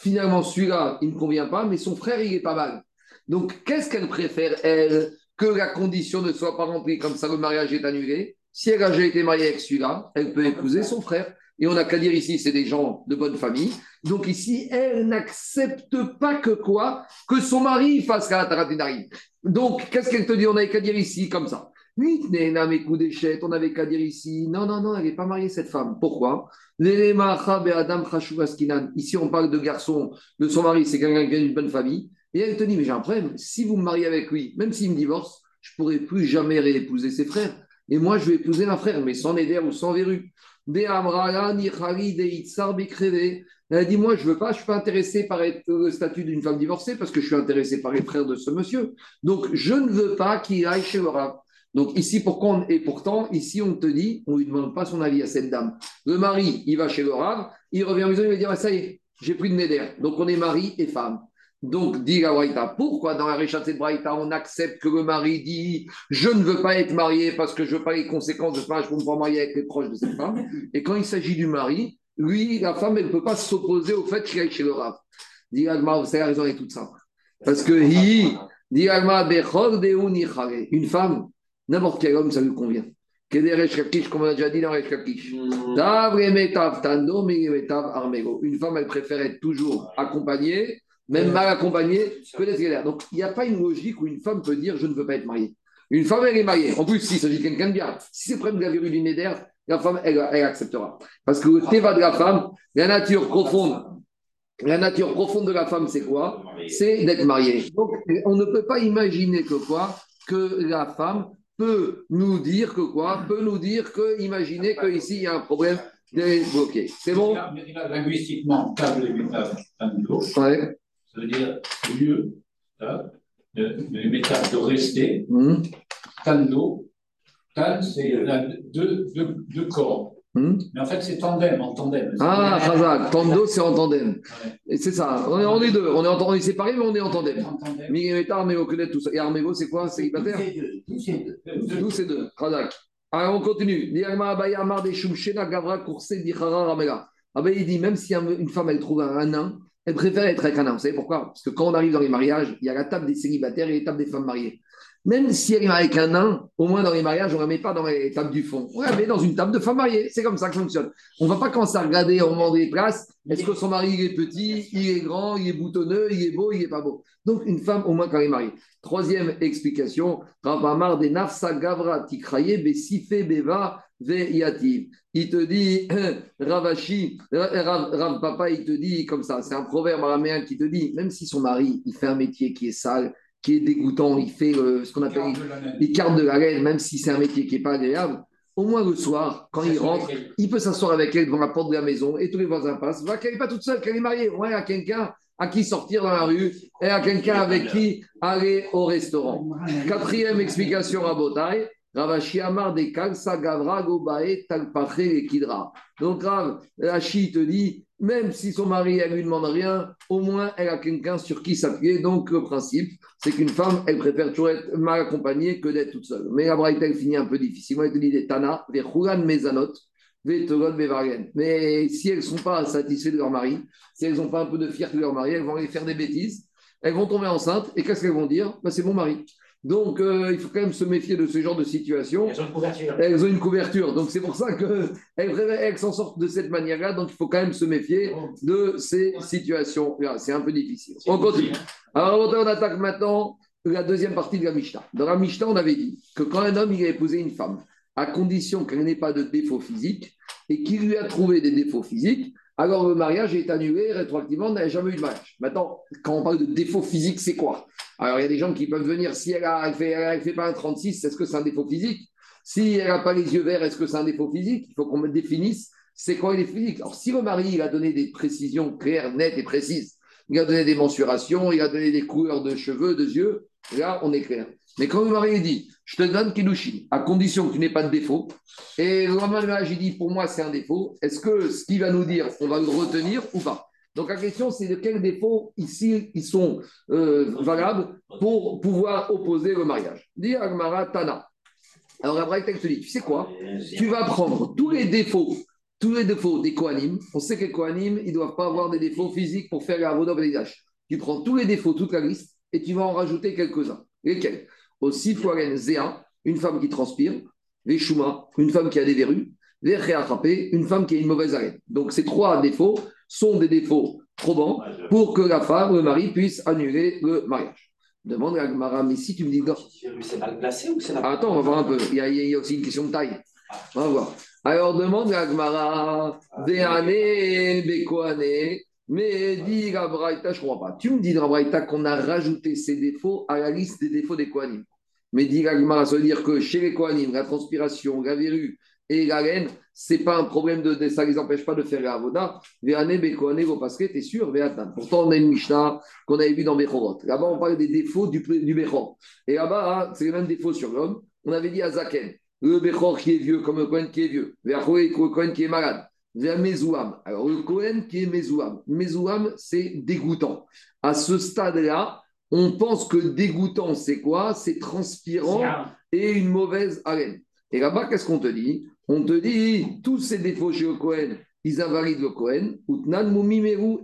finalement, celui-là, il ne convient pas, mais son frère, il est pas mal. Donc, qu'est-ce qu'elle préfère, elle, que la condition ne soit pas remplie, comme ça le mariage est annulé Si elle a déjà été mariée avec celui-là, elle peut épouser son frère. Et on n'a qu'à dire ici, c'est des gens de bonne famille. Donc ici, elle n'accepte pas que quoi? Que son mari fasse la taratinari. Donc, qu'est-ce qu'elle te dit? On n'avait qu'à dire ici, comme ça. On n'avait qu'à dire ici. Non, non, non, elle n'est pas mariée, cette femme. Pourquoi? Ici, on parle de garçon, de son mari, c'est quelqu'un qui a une bonne famille. Et elle te dit, mais j'ai un problème. Si vous me mariez avec lui, même s'il me divorce, je ne pourrai plus jamais réépouser ses frères. Et moi, je vais épouser un frère, mais sans éder ou sans verrue. Elle a dit, moi, je ne veux pas, je suis pas intéressé par être le statut d'une femme divorcée parce que je suis intéressé par les frères de ce monsieur. Donc, je ne veux pas qu'il aille chez le. Donc, ici, pourquoi on- Et pourtant, ici, on te dit, on ne lui demande pas son avis à cette dame. Le mari, il va chez le rab, il revient en maison, il va dire, Ah, ça y est, j'ai pris de néder. Donc, on est mari et femme. Donc, dit la Braïta, pourquoi dans la Réchat de Braïta, on accepte que le mari dit Je ne veux pas être marié parce que je ne veux pas les conséquences de ce mariage pour me marier avec les proches de cette femme. Et quand il s'agit du mari, lui, la femme, elle ne peut pas s'opposer au fait qu'il aille chez le Rav. Dit vous savez, la raison est toute simple. Parce que une femme, n'importe quel homme, ça lui convient. comme on a déjà dit dans Resh Une femme, elle préfère être toujours accompagnée, même mal accompagnée, que d'être Donc, il n'y a pas une logique où une femme peut dire Je ne veux pas être mariée. Une femme, elle est mariée. En plus, s'il s'agit de quelqu'un de bien, si c'est près de la verrue lunédaire, la femme, elle, acceptera. Parce que le théva de la femme, la nature profonde, la nature profonde de la femme, c'est quoi? C'est d'être mariée. Donc, on ne peut pas imaginer que quoi? Que la femme peut nous dire que quoi? Peut nous dire que, imaginez qu'ici, il y a un problème bloqué. C'est bon? Linguistiquement, table et métable, ouais. ça veut dire lieu, le métable de rester, tando, tan, c'est deux, deux, deux corps. Hmm? Mais en fait, c'est tandem, en tandem. Ah, Khazak, tando, c'est en tandem. Et c'est ça, on est, on est deux. On est, en, on est séparés, mais on est en tandem. Miguel Armego, tout ça. Et Armego, c'est quoi? C'est célibataire Tous ces deux. Tous ces deux. Khazak. Alors, on continue. Ah ben, il dit, même si une femme, elle trouve un nain, elle préfère être avec un nain. Vous savez pourquoi? Parce que quand on arrive dans les mariages, il y a la table des célibataires et la table des femmes mariées. Même si elle est avec un nain, au moins dans les mariages, on ne la met pas dans les tables du fond. On la met dans une table de femme mariée. C'est comme ça que ça fonctionne. On ne va pas commencer à regarder au moment des places. Est-ce que son mari est petit, il est grand, il est boutonneux, il est beau, il n'est pas beau? Donc une femme, au moins quand elle est mariée. Troisième explication, Ravamar de Nafsa Gavra Tikraye Beva Veyativ. Il te dit, Ravashi, Rav, Papa, il te dit comme ça. C'est un proverbe araméen qui te dit, même si son mari, il fait un métier qui est sale, qui est dégoûtant, il fait euh, ce qu'on appelle les cartes de la laine, même si c'est un métier qui n'est pas agréable, au moins le soir, quand il rentre, il peut s'asseoir avec elle devant la porte de la maison et tous les voisins passent. Va qu'elle n'est pas toute seule, qu'elle est mariée. Y a quelqu'un à qui sortir dans la rue et à quelqu'un avec qui aller au restaurant. Quatrième explication à Botaï. Ravashi Amar de Kalsa Gavra Gobae Talpache et Kidra. Donc, Rav, Rashi te dit même si son mari, ne lui demande rien, au moins elle a quelqu'un sur qui s'appuyer. Donc le principe, c'est qu'une femme, elle préfère toujours être mal accompagnée que d'être toute seule. Mais la Braïta, elle finit un peu difficilement. Elle te dit des Tana, des Mezanot, mais si elles ne sont pas satisfaites de leur mari, si elles n'ont pas un peu de fierté de leur mari, elles vont aller faire des bêtises, elles vont tomber enceintes, et qu'est-ce qu'elles vont dire? Bah, C'est mon mari. Donc, euh, il faut quand même se méfier de ce genre de situation. Elles ont une couverture. Elles ont une couverture. Donc, c'est pour ça qu'elles elles, s'en sortent de cette manière-là. Donc, il faut quand même se méfier de ces situations-là. C'est un peu difficile. On continue. Alors, on attaque maintenant la deuxième partie de la Mishnah. Dans la Mishnah, on avait dit que quand un homme il a épousé une femme, à condition qu'elle n'ait pas de défaut physique, et qu'il lui a trouvé des défauts physiques, alors le mariage est annulé rétroactivement, on n'a jamais eu de mariage. Maintenant, quand on parle de défaut physique, c'est quoi? Alors il y a des gens qui peuvent venir, si elle ne fait, fait, pas un 36, est-ce que c'est un défaut physique? Si elle n'a pas les yeux verts, est-ce que c'est un défaut physique? Il faut qu'on me définisse c'est quoi les physiques. Alors si le mari il a donné des précisions claires, nettes et précises, il a donné des mensurations, il a donné des couleurs de cheveux, de yeux, là on est clair. Mais quand le mari dit, je te donne Kedushin, à condition que tu n'aies pas de défaut, et le mariage il dit, pour moi c'est un défaut, est-ce que ce qu'il va nous dire, on va le retenir ou pas? Donc la question c'est de quels défauts ici ils sont euh, valables pour pouvoir opposer le mariage. Dit Agmara Tana. Alors après, te dit, tu sais quoi? Tu vas prendre tous les défauts tous les défauts des Kohanim, on sait que les Kohanim, ils ne doivent pas avoir des défauts physiques pour faire la Vodov Tu prends tous les défauts, toute la liste, et tu vas en rajouter quelques-uns. Lesquels? Aussi Foaren Zéa, une femme qui transpire, Veshuma, une femme qui a des verrues, Verréachapé, une femme qui a une mauvaise haleine. Donc ces trois défauts sont des défauts probants pour que la femme, le mari, puisse annuler le mariage. Demande à Gmara, mais si tu me dis. C'est mal placé ou c'est la... Attends, on va voir un peu. Il y, a, il y, a, aussi une question de taille. On va voir. Alors demande à Gmara, Déhané, Bekohané, mais dit la Braïta, je ne comprends pas. Tu me dis la qu'on a rajouté ces défauts à la liste des défauts des Kohanim. Mais dit ça veut dire que chez les Kohanim, la transpiration, la verrue et la laine, ce n'est pas un problème de, ça les empêche pas de faire la avoda. T'es sûr. Pourtant, on a une Mishnah qu'on avait vue dans Bechorot. Là-bas, on parle des défauts du, du Bechor. Et là-bas, hein, c'est les mêmes défauts sur l'homme. On avait dit à Zaken, le Bechor qui est vieux comme le Kohen qui est vieux, le Kohen qui est malade. Mezouam. Alors, le Kohen qui est Mezouam. Mezouam, c'est dégoûtant. À ce stade-là, on pense que dégoûtant, c'est quoi? C'est transpirant et une mauvaise haleine. Et là-bas, qu'est-ce qu'on te dit? On te dit, tous ces défauts chez le Kohen, ils invalident le Kohen.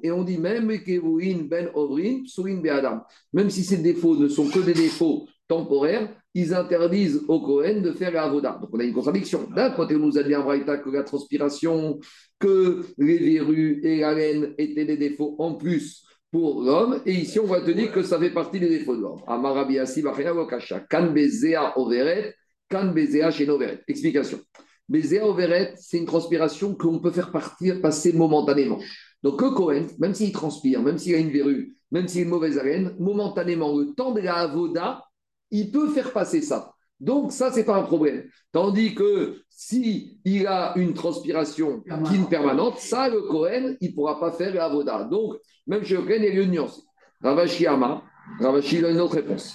Et on dit même ben Ovrin, Be'adam. Même si ces défauts ne sont que des défauts temporaire, ils interdisent au Cohen de faire la avoda. Donc on a une contradiction. D'un côté, on nous a dit en Braïta que la transpiration, que les verrues et la laine étaient des défauts en plus pour l'homme. Et ici, on va te dire que ça fait partie des défauts de l'homme. Amarabiasi, Kan Bezea Overet, Kan Bezea Noveret. Explication. Bezea Overet, c'est une transpiration qu'on peut faire partir, passer momentanément. Donc, le Cohen, même s'il transpire, même s'il a une verrue, même s'il a une mauvaise haleine, momentanément, le temps de la avoda, il peut faire passer ça. Donc, ça, ce n'est pas un problème. Tandis que si il a une transpiration qui est permanente, ça, le Cohen, il ne pourra pas faire l'avoda. Donc, même chez le Cohen, il y a une nuance. Ravashi Ama, Ravashi, il a une autre réponse.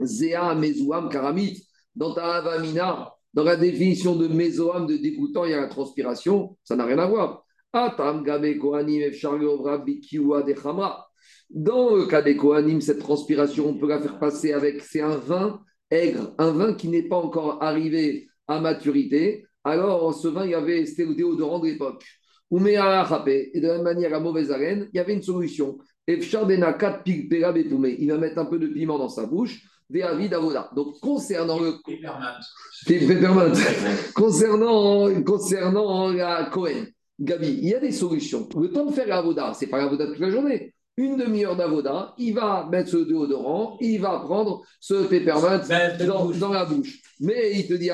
Zéa, Mezouam, Karamit, dans ta Avamina, dans la définition de Mezoam, de dégoûtant, il y a la transpiration, ça n'a rien à voir. Atam, Gabe, Kohanim, Dechama. Dans le cas des Kohanim, cette transpiration, on peut la faire passer avec, c'est un vin aigre, un vin qui n'est pas encore arrivé à maturité. Alors, ce vin, il y avait, c'était le déodorant de l'époque. Et de la même manière, la mauvaise haleine, il y avait une solution. Il va mettre un peu de piment dans sa bouche. Donc, concernant le. concernant, concernant la Cohen, Gabi, il y a des solutions. Le temps de faire l'avoda, ce n'est pas l'avoda toute la journée une demi-heure d'avoda, il va mettre ce déodorant, il va prendre ce peppermint dans, la bouche. Mais il te dit,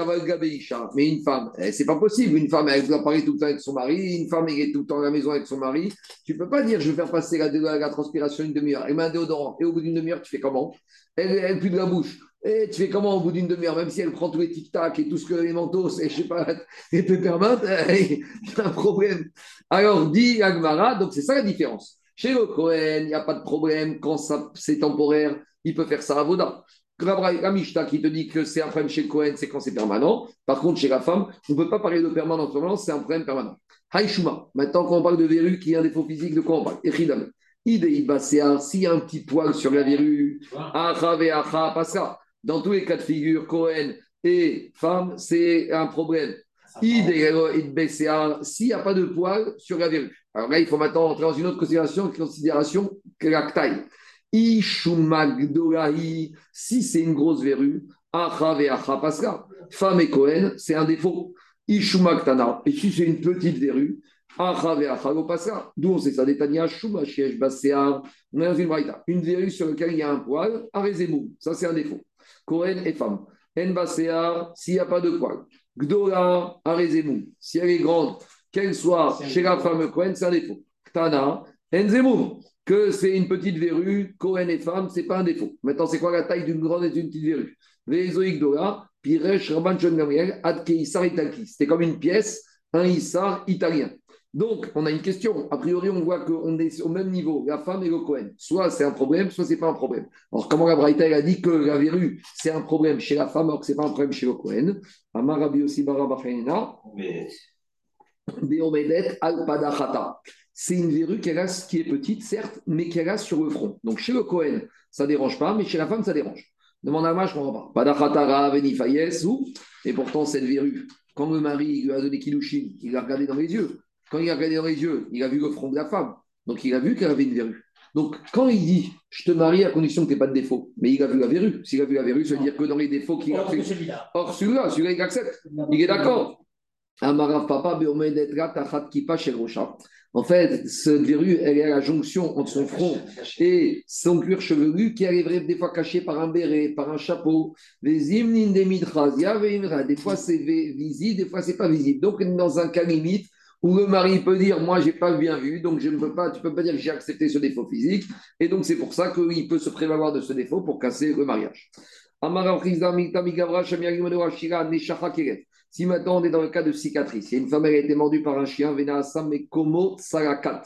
mais une femme, eh, c'est pas possible. Une femme, elle doit parler tout le temps avec son mari. Une femme, elle est tout le temps à la maison avec son mari. Tu peux pas dire, je vais faire passer la, la transpiration une demi-heure. Elle met un déodorant. Et au bout d'une demi-heure, tu fais comment? Elle, elle pue de la bouche. Et tu fais comment au bout d'une demi-heure, même si elle prend tous les tic-tac et tout ce que les mentos et je sais pas, les peppermint, il y a un problème. Alors, dit Agmara, donc c'est ça la différence. Chez le Cohen, il n'y a pas de problème. Quand c'est temporaire, il peut faire ça à Voda. La Mishta qui te dit que c'est un problème chez le Cohen, c'est quand c'est permanent. Par contre, chez la femme, on ne peut pas parler de permanent permanent, c'est un problème permanent. Haïshuma, maintenant quand on parle de verrue qui est un défaut physique, de quoi on parle? Echidam. S'il y a un petit poil sur la verrue, dans tous les cas de figure, Cohen et femme, c'est un problème. S'il n'y a pas de poil sur la verrue. Alors là, il faut maintenant entrer dans une autre considération, considération que la taille. Si c'est une grosse verrue. Femme et Cohen, c'est un défaut. Ishumagtana, et si c'est une petite verrue. D'où on sait ça une Une verrue sur laquelle il y a un poil, Arezemou, ça c'est un défaut. Cohen et femme. En s'il n'y a pas de poil. Gdora, Arezemou, si elle est grande, qu'elle soit chez la femme Cohen, c'est un défaut. Tana, Enzemoum, que c'est une petite verrue, Cohen et femme, c'est pas un défaut. Maintenant, c'est quoi la taille d'une grande et d'une petite verrue? Vezoïk Dora, Piresh, Rabban Gamriel, Adke Issar Italki. C'était comme une pièce, un Issar italien. Donc, on a une question. A priori, on voit qu'on est au même niveau, la femme et le Cohen. Soit c'est un problème, soit c'est pas un problème. Alors, comment la Braïta a dit que la verrue, c'est un problème chez la femme, alors que c'est pas un problème chez le Cohen? Amarabi aussi Mais c'est une verrue qui, qui est petite, certes, mais qui a sur le front. Donc chez le Cohen, ça ne dérange pas, mais chez la femme, ça dérange. Demande à moi, je ne comprends pas. Et pourtant, cette verrue, quand le mari lui a donné Kilushin, il l'a regardé dans les yeux. Quand il a regardé dans les yeux, il a vu le front de la femme. Donc il a vu qu'elle avait une verrue. Donc quand il dit je te marie à condition que tu n'aies pas de défaut, mais il a vu la verrue. S'il a vu la verrue, ça veut dire que dans les défauts qu'il a fait. Or celui-là, celui-là, il accepte. Il est d'accord. En fait, cette verrue, elle est à la jonction entre son front et son cuir chevelu qui arriverait des fois caché par un béret, par un chapeau. Des fois c'est visible, des fois c'est pas visible. Donc, dans un cas limite où le mari peut dire Moi, j'ai pas bien vu, donc je ne peux pas, tu peux pas dire que j'ai accepté ce défaut physique. Et donc, c'est pour ça qu'il peut se prévaloir de ce défaut pour casser le mariage. Si maintenant on est dans le cas de cicatrice, il y a une femme, elle a été mordue par un chien, mais Komo Sarakat.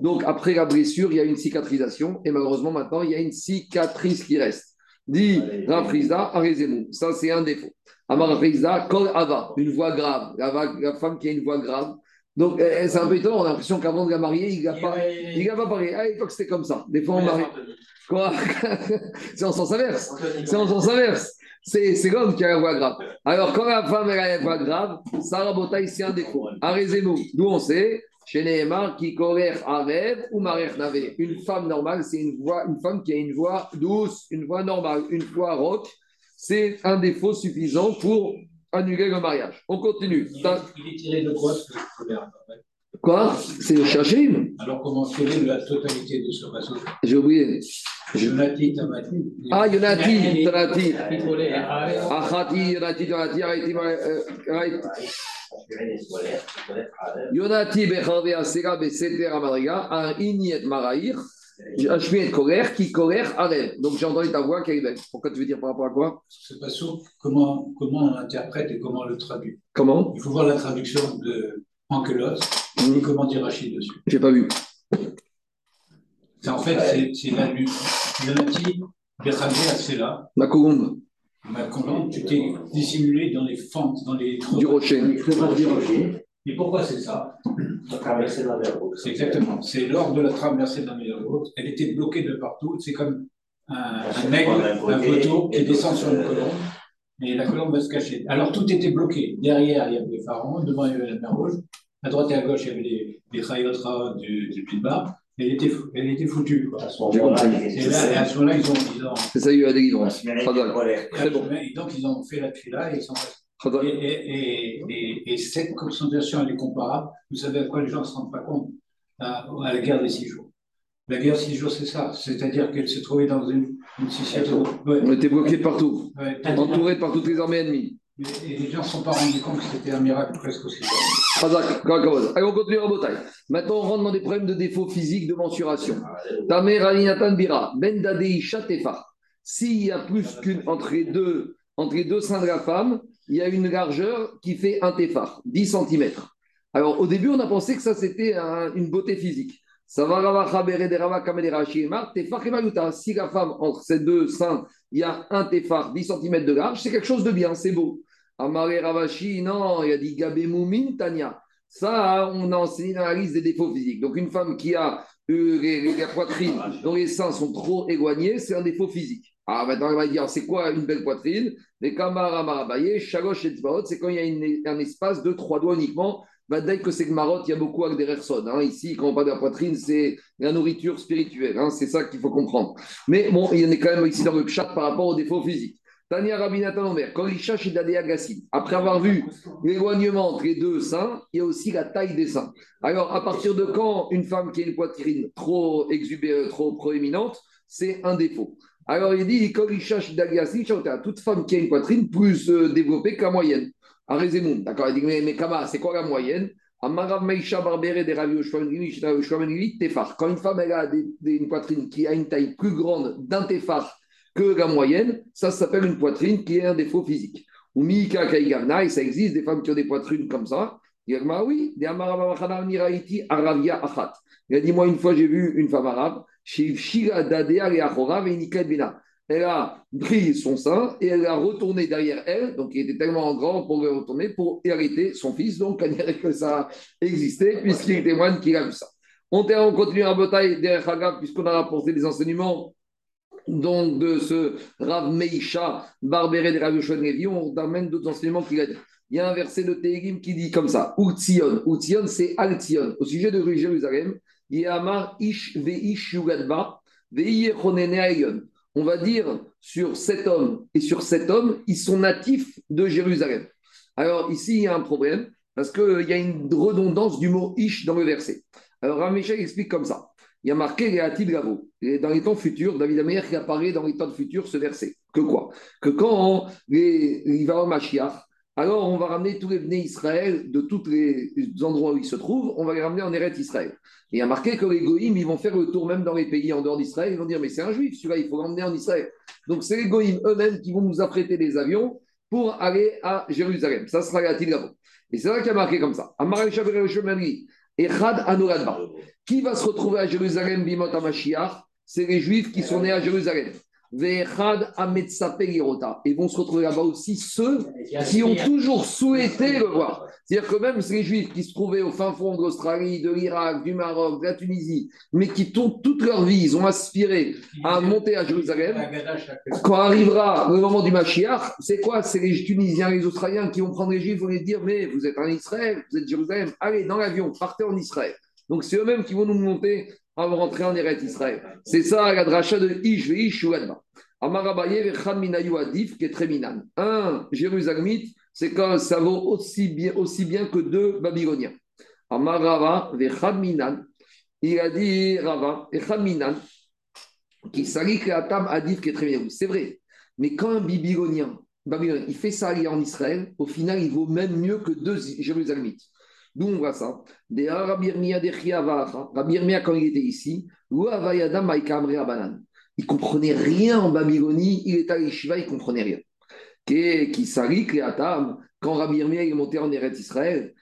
Donc après la blessure, il y a une cicatrisation et malheureusement maintenant, il y a une cicatrice qui reste. Dit Rafriza, arrêtez-nous. Ça, c'est un défaut. Amar Kol Ava, une voix grave. La, femme qui a une voix grave. Donc, c'est un peu étonnant. On a l'impression qu'avant de la marier, il n'a pas, il a pas parlé. À l'époque, c'était comme ça. Des fois, on marie. Quoi? C'est en sens inverse. C'est en sens inverse c'est l'homme qui a la voix grave. Alors, quand la femme a la voix grave, ça rabotaille, c'est un défaut. Arrêtez-nous. D'où on sait, chez Nehemar, qui à rêve ou marer n'avait. Une femme normale, c'est une, une femme qui a une voix douce, une voix normale, une voix rock. c'est un défaut suffisant pour annuler le mariage. On continue. Quoi? C'est le Shachim Alors, comment est la totalité de ce réseau? J'ai oublié. Yonati, Tamati. Ah, Yonati, Tamati. Achati, Yonati, Tamati, Yonati, Bechavea, Sera, Beseter, Amadriga, un Inyet Maraïr. Hachmi colère qui colère Arel. Donc j'ai entendu ta voix qui est belle. Pourquoi tu veux dire par rapport à quoi? C'est pas sûr. Comment, comment on l'interprète et comment on le traduit? Comment? Il faut voir la traduction de Ankelot et comment dire Rachid dessus. J'ai pas vu. En fait, c'est la nuit. Yonati, c'est là. Ma colombe. Ma colombe, tu t'es dissimulé dans les fentes, dans les. Du rocher. Du rocher. Et pourquoi c'est ça? La traversée de la mer C'est exactement. C'est lors de la traversée de la mer Elle était bloquée de partout. C'est comme un, un aigle, un poteau qui descend sur une colombe. Et la colombe va se cacher. Alors tout était bloqué. Derrière, il y avait les pharaons. Devant, il y avait la mer Rouge. À droite et à gauche, il y avait les, les chayotra du, du. Elle était, elle était foutue. Quoi. À ce et, à ce moment-là, ils ont. Ils ont... C'est ça, il y a eu la délivrance. Très bon. Et donc, ils ont fait la fila et ils sont restés. Et, et, et, cette concentration, elle est comparable. Vous savez à quoi les gens ne se rendent pas compte? À, la guerre des six jours. La guerre des six jours, c'est ça. C'est-à-dire qu'elle se trouvait dans une, une situation. Ouais. On était bloqués partout, ouais. entourés par toutes les armées ennemies. Et les gens ne se sont pas rendus compte que c'était un miracle presque aussi. Allez, on continue en. Maintenant, on rentre dans des problèmes de défaut physique, de mensuration. Tamer Alinatan Bira, Ben Dadeisha Tefa. S'il y a plus qu'une entre les deux, entre deux seins de la femme, il y a une largeur qui fait un téphar, 10 cm. Alors, au début, on a pensé que ça, c'était une beauté physique. Ça va Si la femme, entre ces deux seins, il y a un téphar, 10 cm de large, c'est quelque chose de bien, c'est beau. Amare Ravashi, non, il a dit Gabemoumin Tanya. Ça, on a enseigné dans la liste des défauts physiques. Donc, une femme qui a euh, la poitrine dont les seins sont trop éloignés, c'est un défaut physique. Ah, maintenant, on va dire, c'est quoi une belle poitrine? Les Kamaramabaye, Shalosh et c'est quand il y a un espace de trois doigts uniquement. Va dire que c'est que Marotte, il y a beaucoup avec des hein. Ici, quand on parle de la poitrine, c'est la nourriture spirituelle. Hein. C'est ça qu'il faut comprendre. Mais bon, il y en a quand même ici dans le chat par rapport aux défauts physiques. Tania Rabinatan Omer, quand il cherche après avoir vu l'éloignement entre les deux seins, il y a aussi la taille des seins. Alors, à partir de quand une femme qui a une poitrine trop exubérante, trop proéminente, c'est un défaut. Alors il dit, toute femme qui a une poitrine plus euh, développée que la moyenne. D'accord Il dit, mais, mais Kama, c'est quoi la moyenne? Quand une femme elle a une poitrine qui a une taille plus grande d'un téphar que la moyenne, ça s'appelle une poitrine qui est un défaut physique. Ou Mika et ça existe des femmes qui ont des poitrines comme ça. Il a a dit, moi, une fois, j'ai vu une femme arabe elle a pris son sein et elle a retourné derrière elle, donc il était tellement grand pour le retourner pour hériter son fils, donc on dirait que ça existait, puisqu'il témoigne qu'il a vu ça. On, continue en bataille derrière Hagab, puisqu'on a rapporté des enseignements donc de ce Rav Meisha, Barbéré de Rav Levi, on amène d'autres enseignements qu'il a dit. Il y a un verset de Tehillim qui dit comme ça Outzion. Outzion, c'est Altzion. Au sujet de Jérusalem, Ish Veish On va dire sur cet homme et sur cet homme, ils sont natifs de Jérusalem. Alors ici, il y a un problème parce qu'il y a une redondance du mot Ish dans le verset. Alors Rameshach explique comme ça. Il y a marqué les Dans les temps futurs, David Ameyer qui apparaît dans les temps futurs ce verset. Que quoi? Que quand les, il va au Mashiach, alors on va ramener tous les venus Israël de tous les endroits où ils se trouvent, on va les ramener en Eretz Israël. Et il y a marqué que les Goïms, ils vont faire le tour même dans les pays en dehors d'Israël, ils vont dire, mais c'est un juif, celui-là, il faut l'emmener en Israël. Donc c'est les Goïms eux-mêmes qui vont nous affréter des avions pour aller à Jérusalem. Ça sera la Tilgavo. Et c'est là qu'il y a marqué comme ça. Qui va se retrouver à Jérusalem, Bimot C'est les juifs qui sont nés à Jérusalem. Et vont se retrouver là-bas aussi ceux qui ont toujours souhaité le voir. C'est-à-dire que même ces juifs qui se trouvaient au fin fond de l'Australie, de l'Irak, du Maroc, de la Tunisie, mais qui toute leur vie, ils ont aspiré à monter à Jérusalem, quand arrivera le moment du Mashiach, c'est quoi? C'est les Tunisiens, les Australiens qui vont prendre les juifs, vont dire Mais vous êtes en Israël, vous êtes Jérusalem, allez dans l'avion, partez en Israël. Donc c'est eux-mêmes qui vont nous monter avant de rentrer en Eretz Israël. C'est ça la dracha de Ish Ish Amarabaye Adif qui est très minan. Un Jérusalemite, c'est quand ça vaut aussi bien, aussi bien que deux Babyloniens. Amarava Vechad Minan. Il a dit Rava, Echad Minan, qui s'allie Atam Adif qui est très minan. C'est vrai. Mais quand un Babylonien, Babylonien, il fait ça en Israël, au final, il vaut même mieux que deux Jérusalemites. D'où on voit ça. Rabbi Irmia, quand il était ici, il comprenait rien en Babylonie, il était à l'Ishiva, il comprenait rien. Qui quand Rabbi Irmia est monté en Eretz Israël,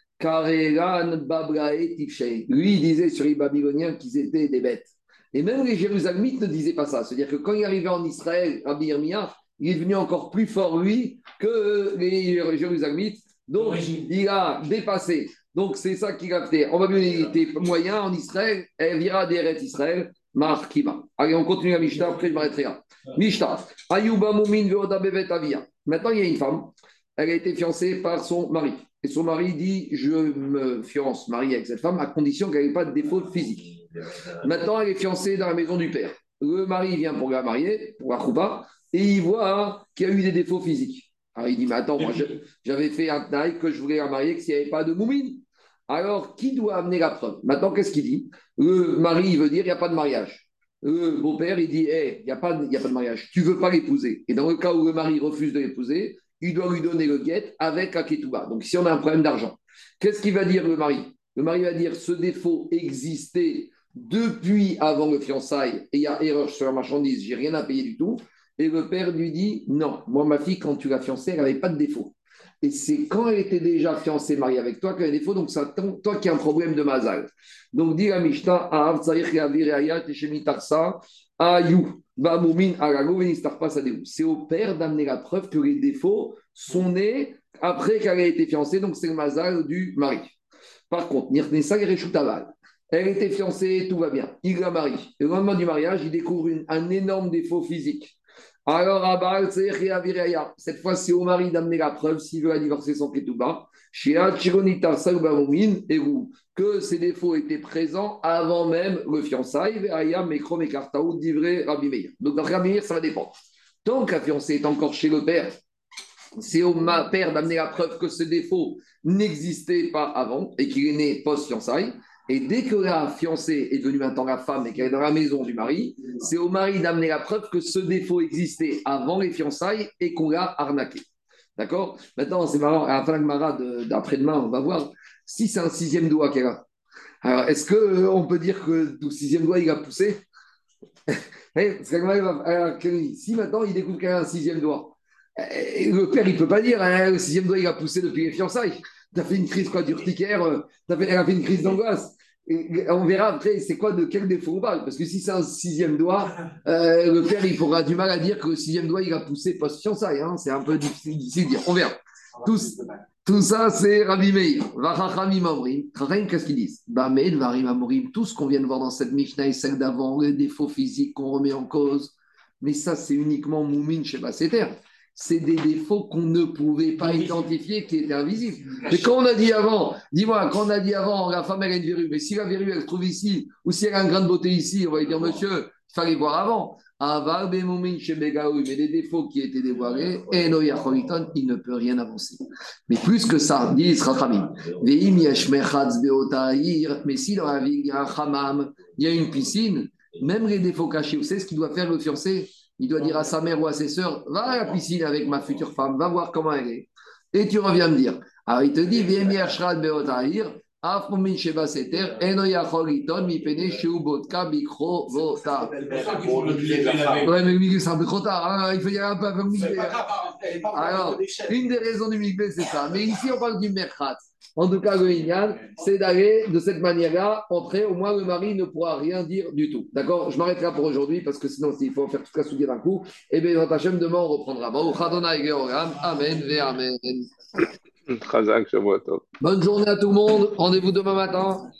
lui, il disait sur les Babyloniens qu'ils étaient des bêtes. Et même les Jérusalemites ne disaient pas ça. C'est-à-dire que quand il arrivait en Israël, Rabbi Irmia, il est devenu encore plus fort, lui, que les Jérusalemites. Donc, il a dépassé. Donc, c'est ça qu'il a fait. En Babylone, il était moyen. En Israël, elle vira d'Eretz Israël, Markiba. Allez, on continue la Mishnah. Après, je m'arrêterai. Mishnah. Ayuba Moumin Bevet Avia. Maintenant, il y a une femme. Elle a été fiancée par son mari. Et son mari dit Je me fiance, marié avec cette femme, à condition qu'elle n'ait pas de défaut physique. Maintenant, elle est fiancée dans la maison du père. Le mari vient pour la marier, pour la chouba, et il voit qu'il y a eu des défauts physiques. Alors il dit Mais attends, moi j'avais fait un taille que je voulais la marier, que s'il n'y avait pas de moumine. Alors, qui doit amener la preuve? Maintenant, qu'est-ce qu'il dit? Le mari, il veut dire il n'y a pas de mariage. Le beau-père, il dit hey, il n'y a, pas de, a pas de mariage. Tu ne veux pas l'épouser. Et dans le cas où le mari refuse de l'épouser, il doit lui donner le guet avec la ketouba. Donc, si on a un problème d'argent, qu'est-ce qu'il va dire le mari? Le mari va dire ce défaut existait depuis avant le fiançailles et il y a erreur sur la marchandise, j'ai rien à payer du tout. Et le père lui dit Non, moi, ma fille, quand tu l'as fiancée, elle n'avait pas de défaut. Et c'est quand elle était déjà fiancée, mariée avec toi, qu'elle a des défaut. Donc, c'est toi qui as un problème de mazal. Donc, dit la Mishnah C'est au père d'amener la preuve que les défauts sont nés après qu'elle ait été fiancée. Donc, c'est le mazal du mari. Par contre, elle était fiancée, tout va bien. Il la marie. Le lendemain du mariage, il découvre un énorme défaut physique. Alors, cette fois, c'est au mari d'amener la preuve s'il veut divorcer sans ketouba. Que ces défauts étaient présents avant même le fiançailles. Donc, dans Rabbi Meir, ça va dépendre. Tant que la fiancée est encore chez le père, c'est au père d'amener la preuve que ce défaut n'existait pas avant et qu'il est né post-fiançailles. Et dès que la fiancée est devenue maintenant la femme et qu'elle est dans la maison du mari, c'est au mari d'amener la preuve que ce défaut existait avant les fiançailles et qu'on l'a arnaqué. D'accord? Maintenant, c'est marrant, à la fin de d'après-demain, on va voir si c'est un sixième doigt qu'elle a. Alors, est-ce qu'on euh, peut dire que le sixième doigt, il a poussé? Si maintenant, il découvre qu'elle a un sixième doigt, le père, il ne peut pas dire hein, le sixième doigt, il a poussé depuis les fiançailles. Tu as fait une crise quoi, d'urticaire, euh, elle a fait une crise d'angoisse. On verra après c'est quoi de quel défaut on parle. Parce que si c'est un sixième doigt, euh, le père il aura du mal à dire que le sixième doigt il a poussé post-fiançailles. Hein. C'est un peu difficile, de dire. On verra. Tout, tout ça c'est Rabbi Meir. Qu'est-ce qu'ils disent? Tout ce qu'on vient de voir dans cette Mishnah et celle d'avant, les défauts physiques qu'on remet en cause. Mais ça c'est uniquement Moumine chez Basseter c'est des défauts qu'on ne pouvait pas identifier qui étaient invisibles. Mais quand on a dit avant, dis-moi, quand on a dit avant, la femme elle a une verrue, mais si la verrue elle se trouve ici, ou si elle a un grain de beauté ici, on va lui dire, monsieur, il fallait voir avant. Mais les défauts qui étaient dévoilés, et il ne peut rien avancer. Mais plus que ça, dit mais si dans la ville il y a un hammam, il y a une piscine, même les défauts cachés, vous savez ce qu'il doit faire le fiancé? Il doit dire à sa mère ou à ses sœurs Va à la piscine avec ma future femme, va voir comment elle est. Et tu reviens me dire. Alors il te dit. Ouais, mais c'est un peu trop tard. Hein. il faut y aller un peu avant le Alors, une des raisons du mikveh, c'est ça. Mais ici, on parle du Merchat. En tout cas, le Inyan, c'est d'aller de cette manière-là, entrer, au moins le mari ne pourra rien dire du tout. D'accord? Je m'arrêterai pour aujourd'hui parce que sinon, s'il faut faire toute la souillée d'un coup, et eh bien, dans Hachem, demain, on reprendra. Amen, Amen. Bonne journée à tout le monde. Rendez-vous demain matin.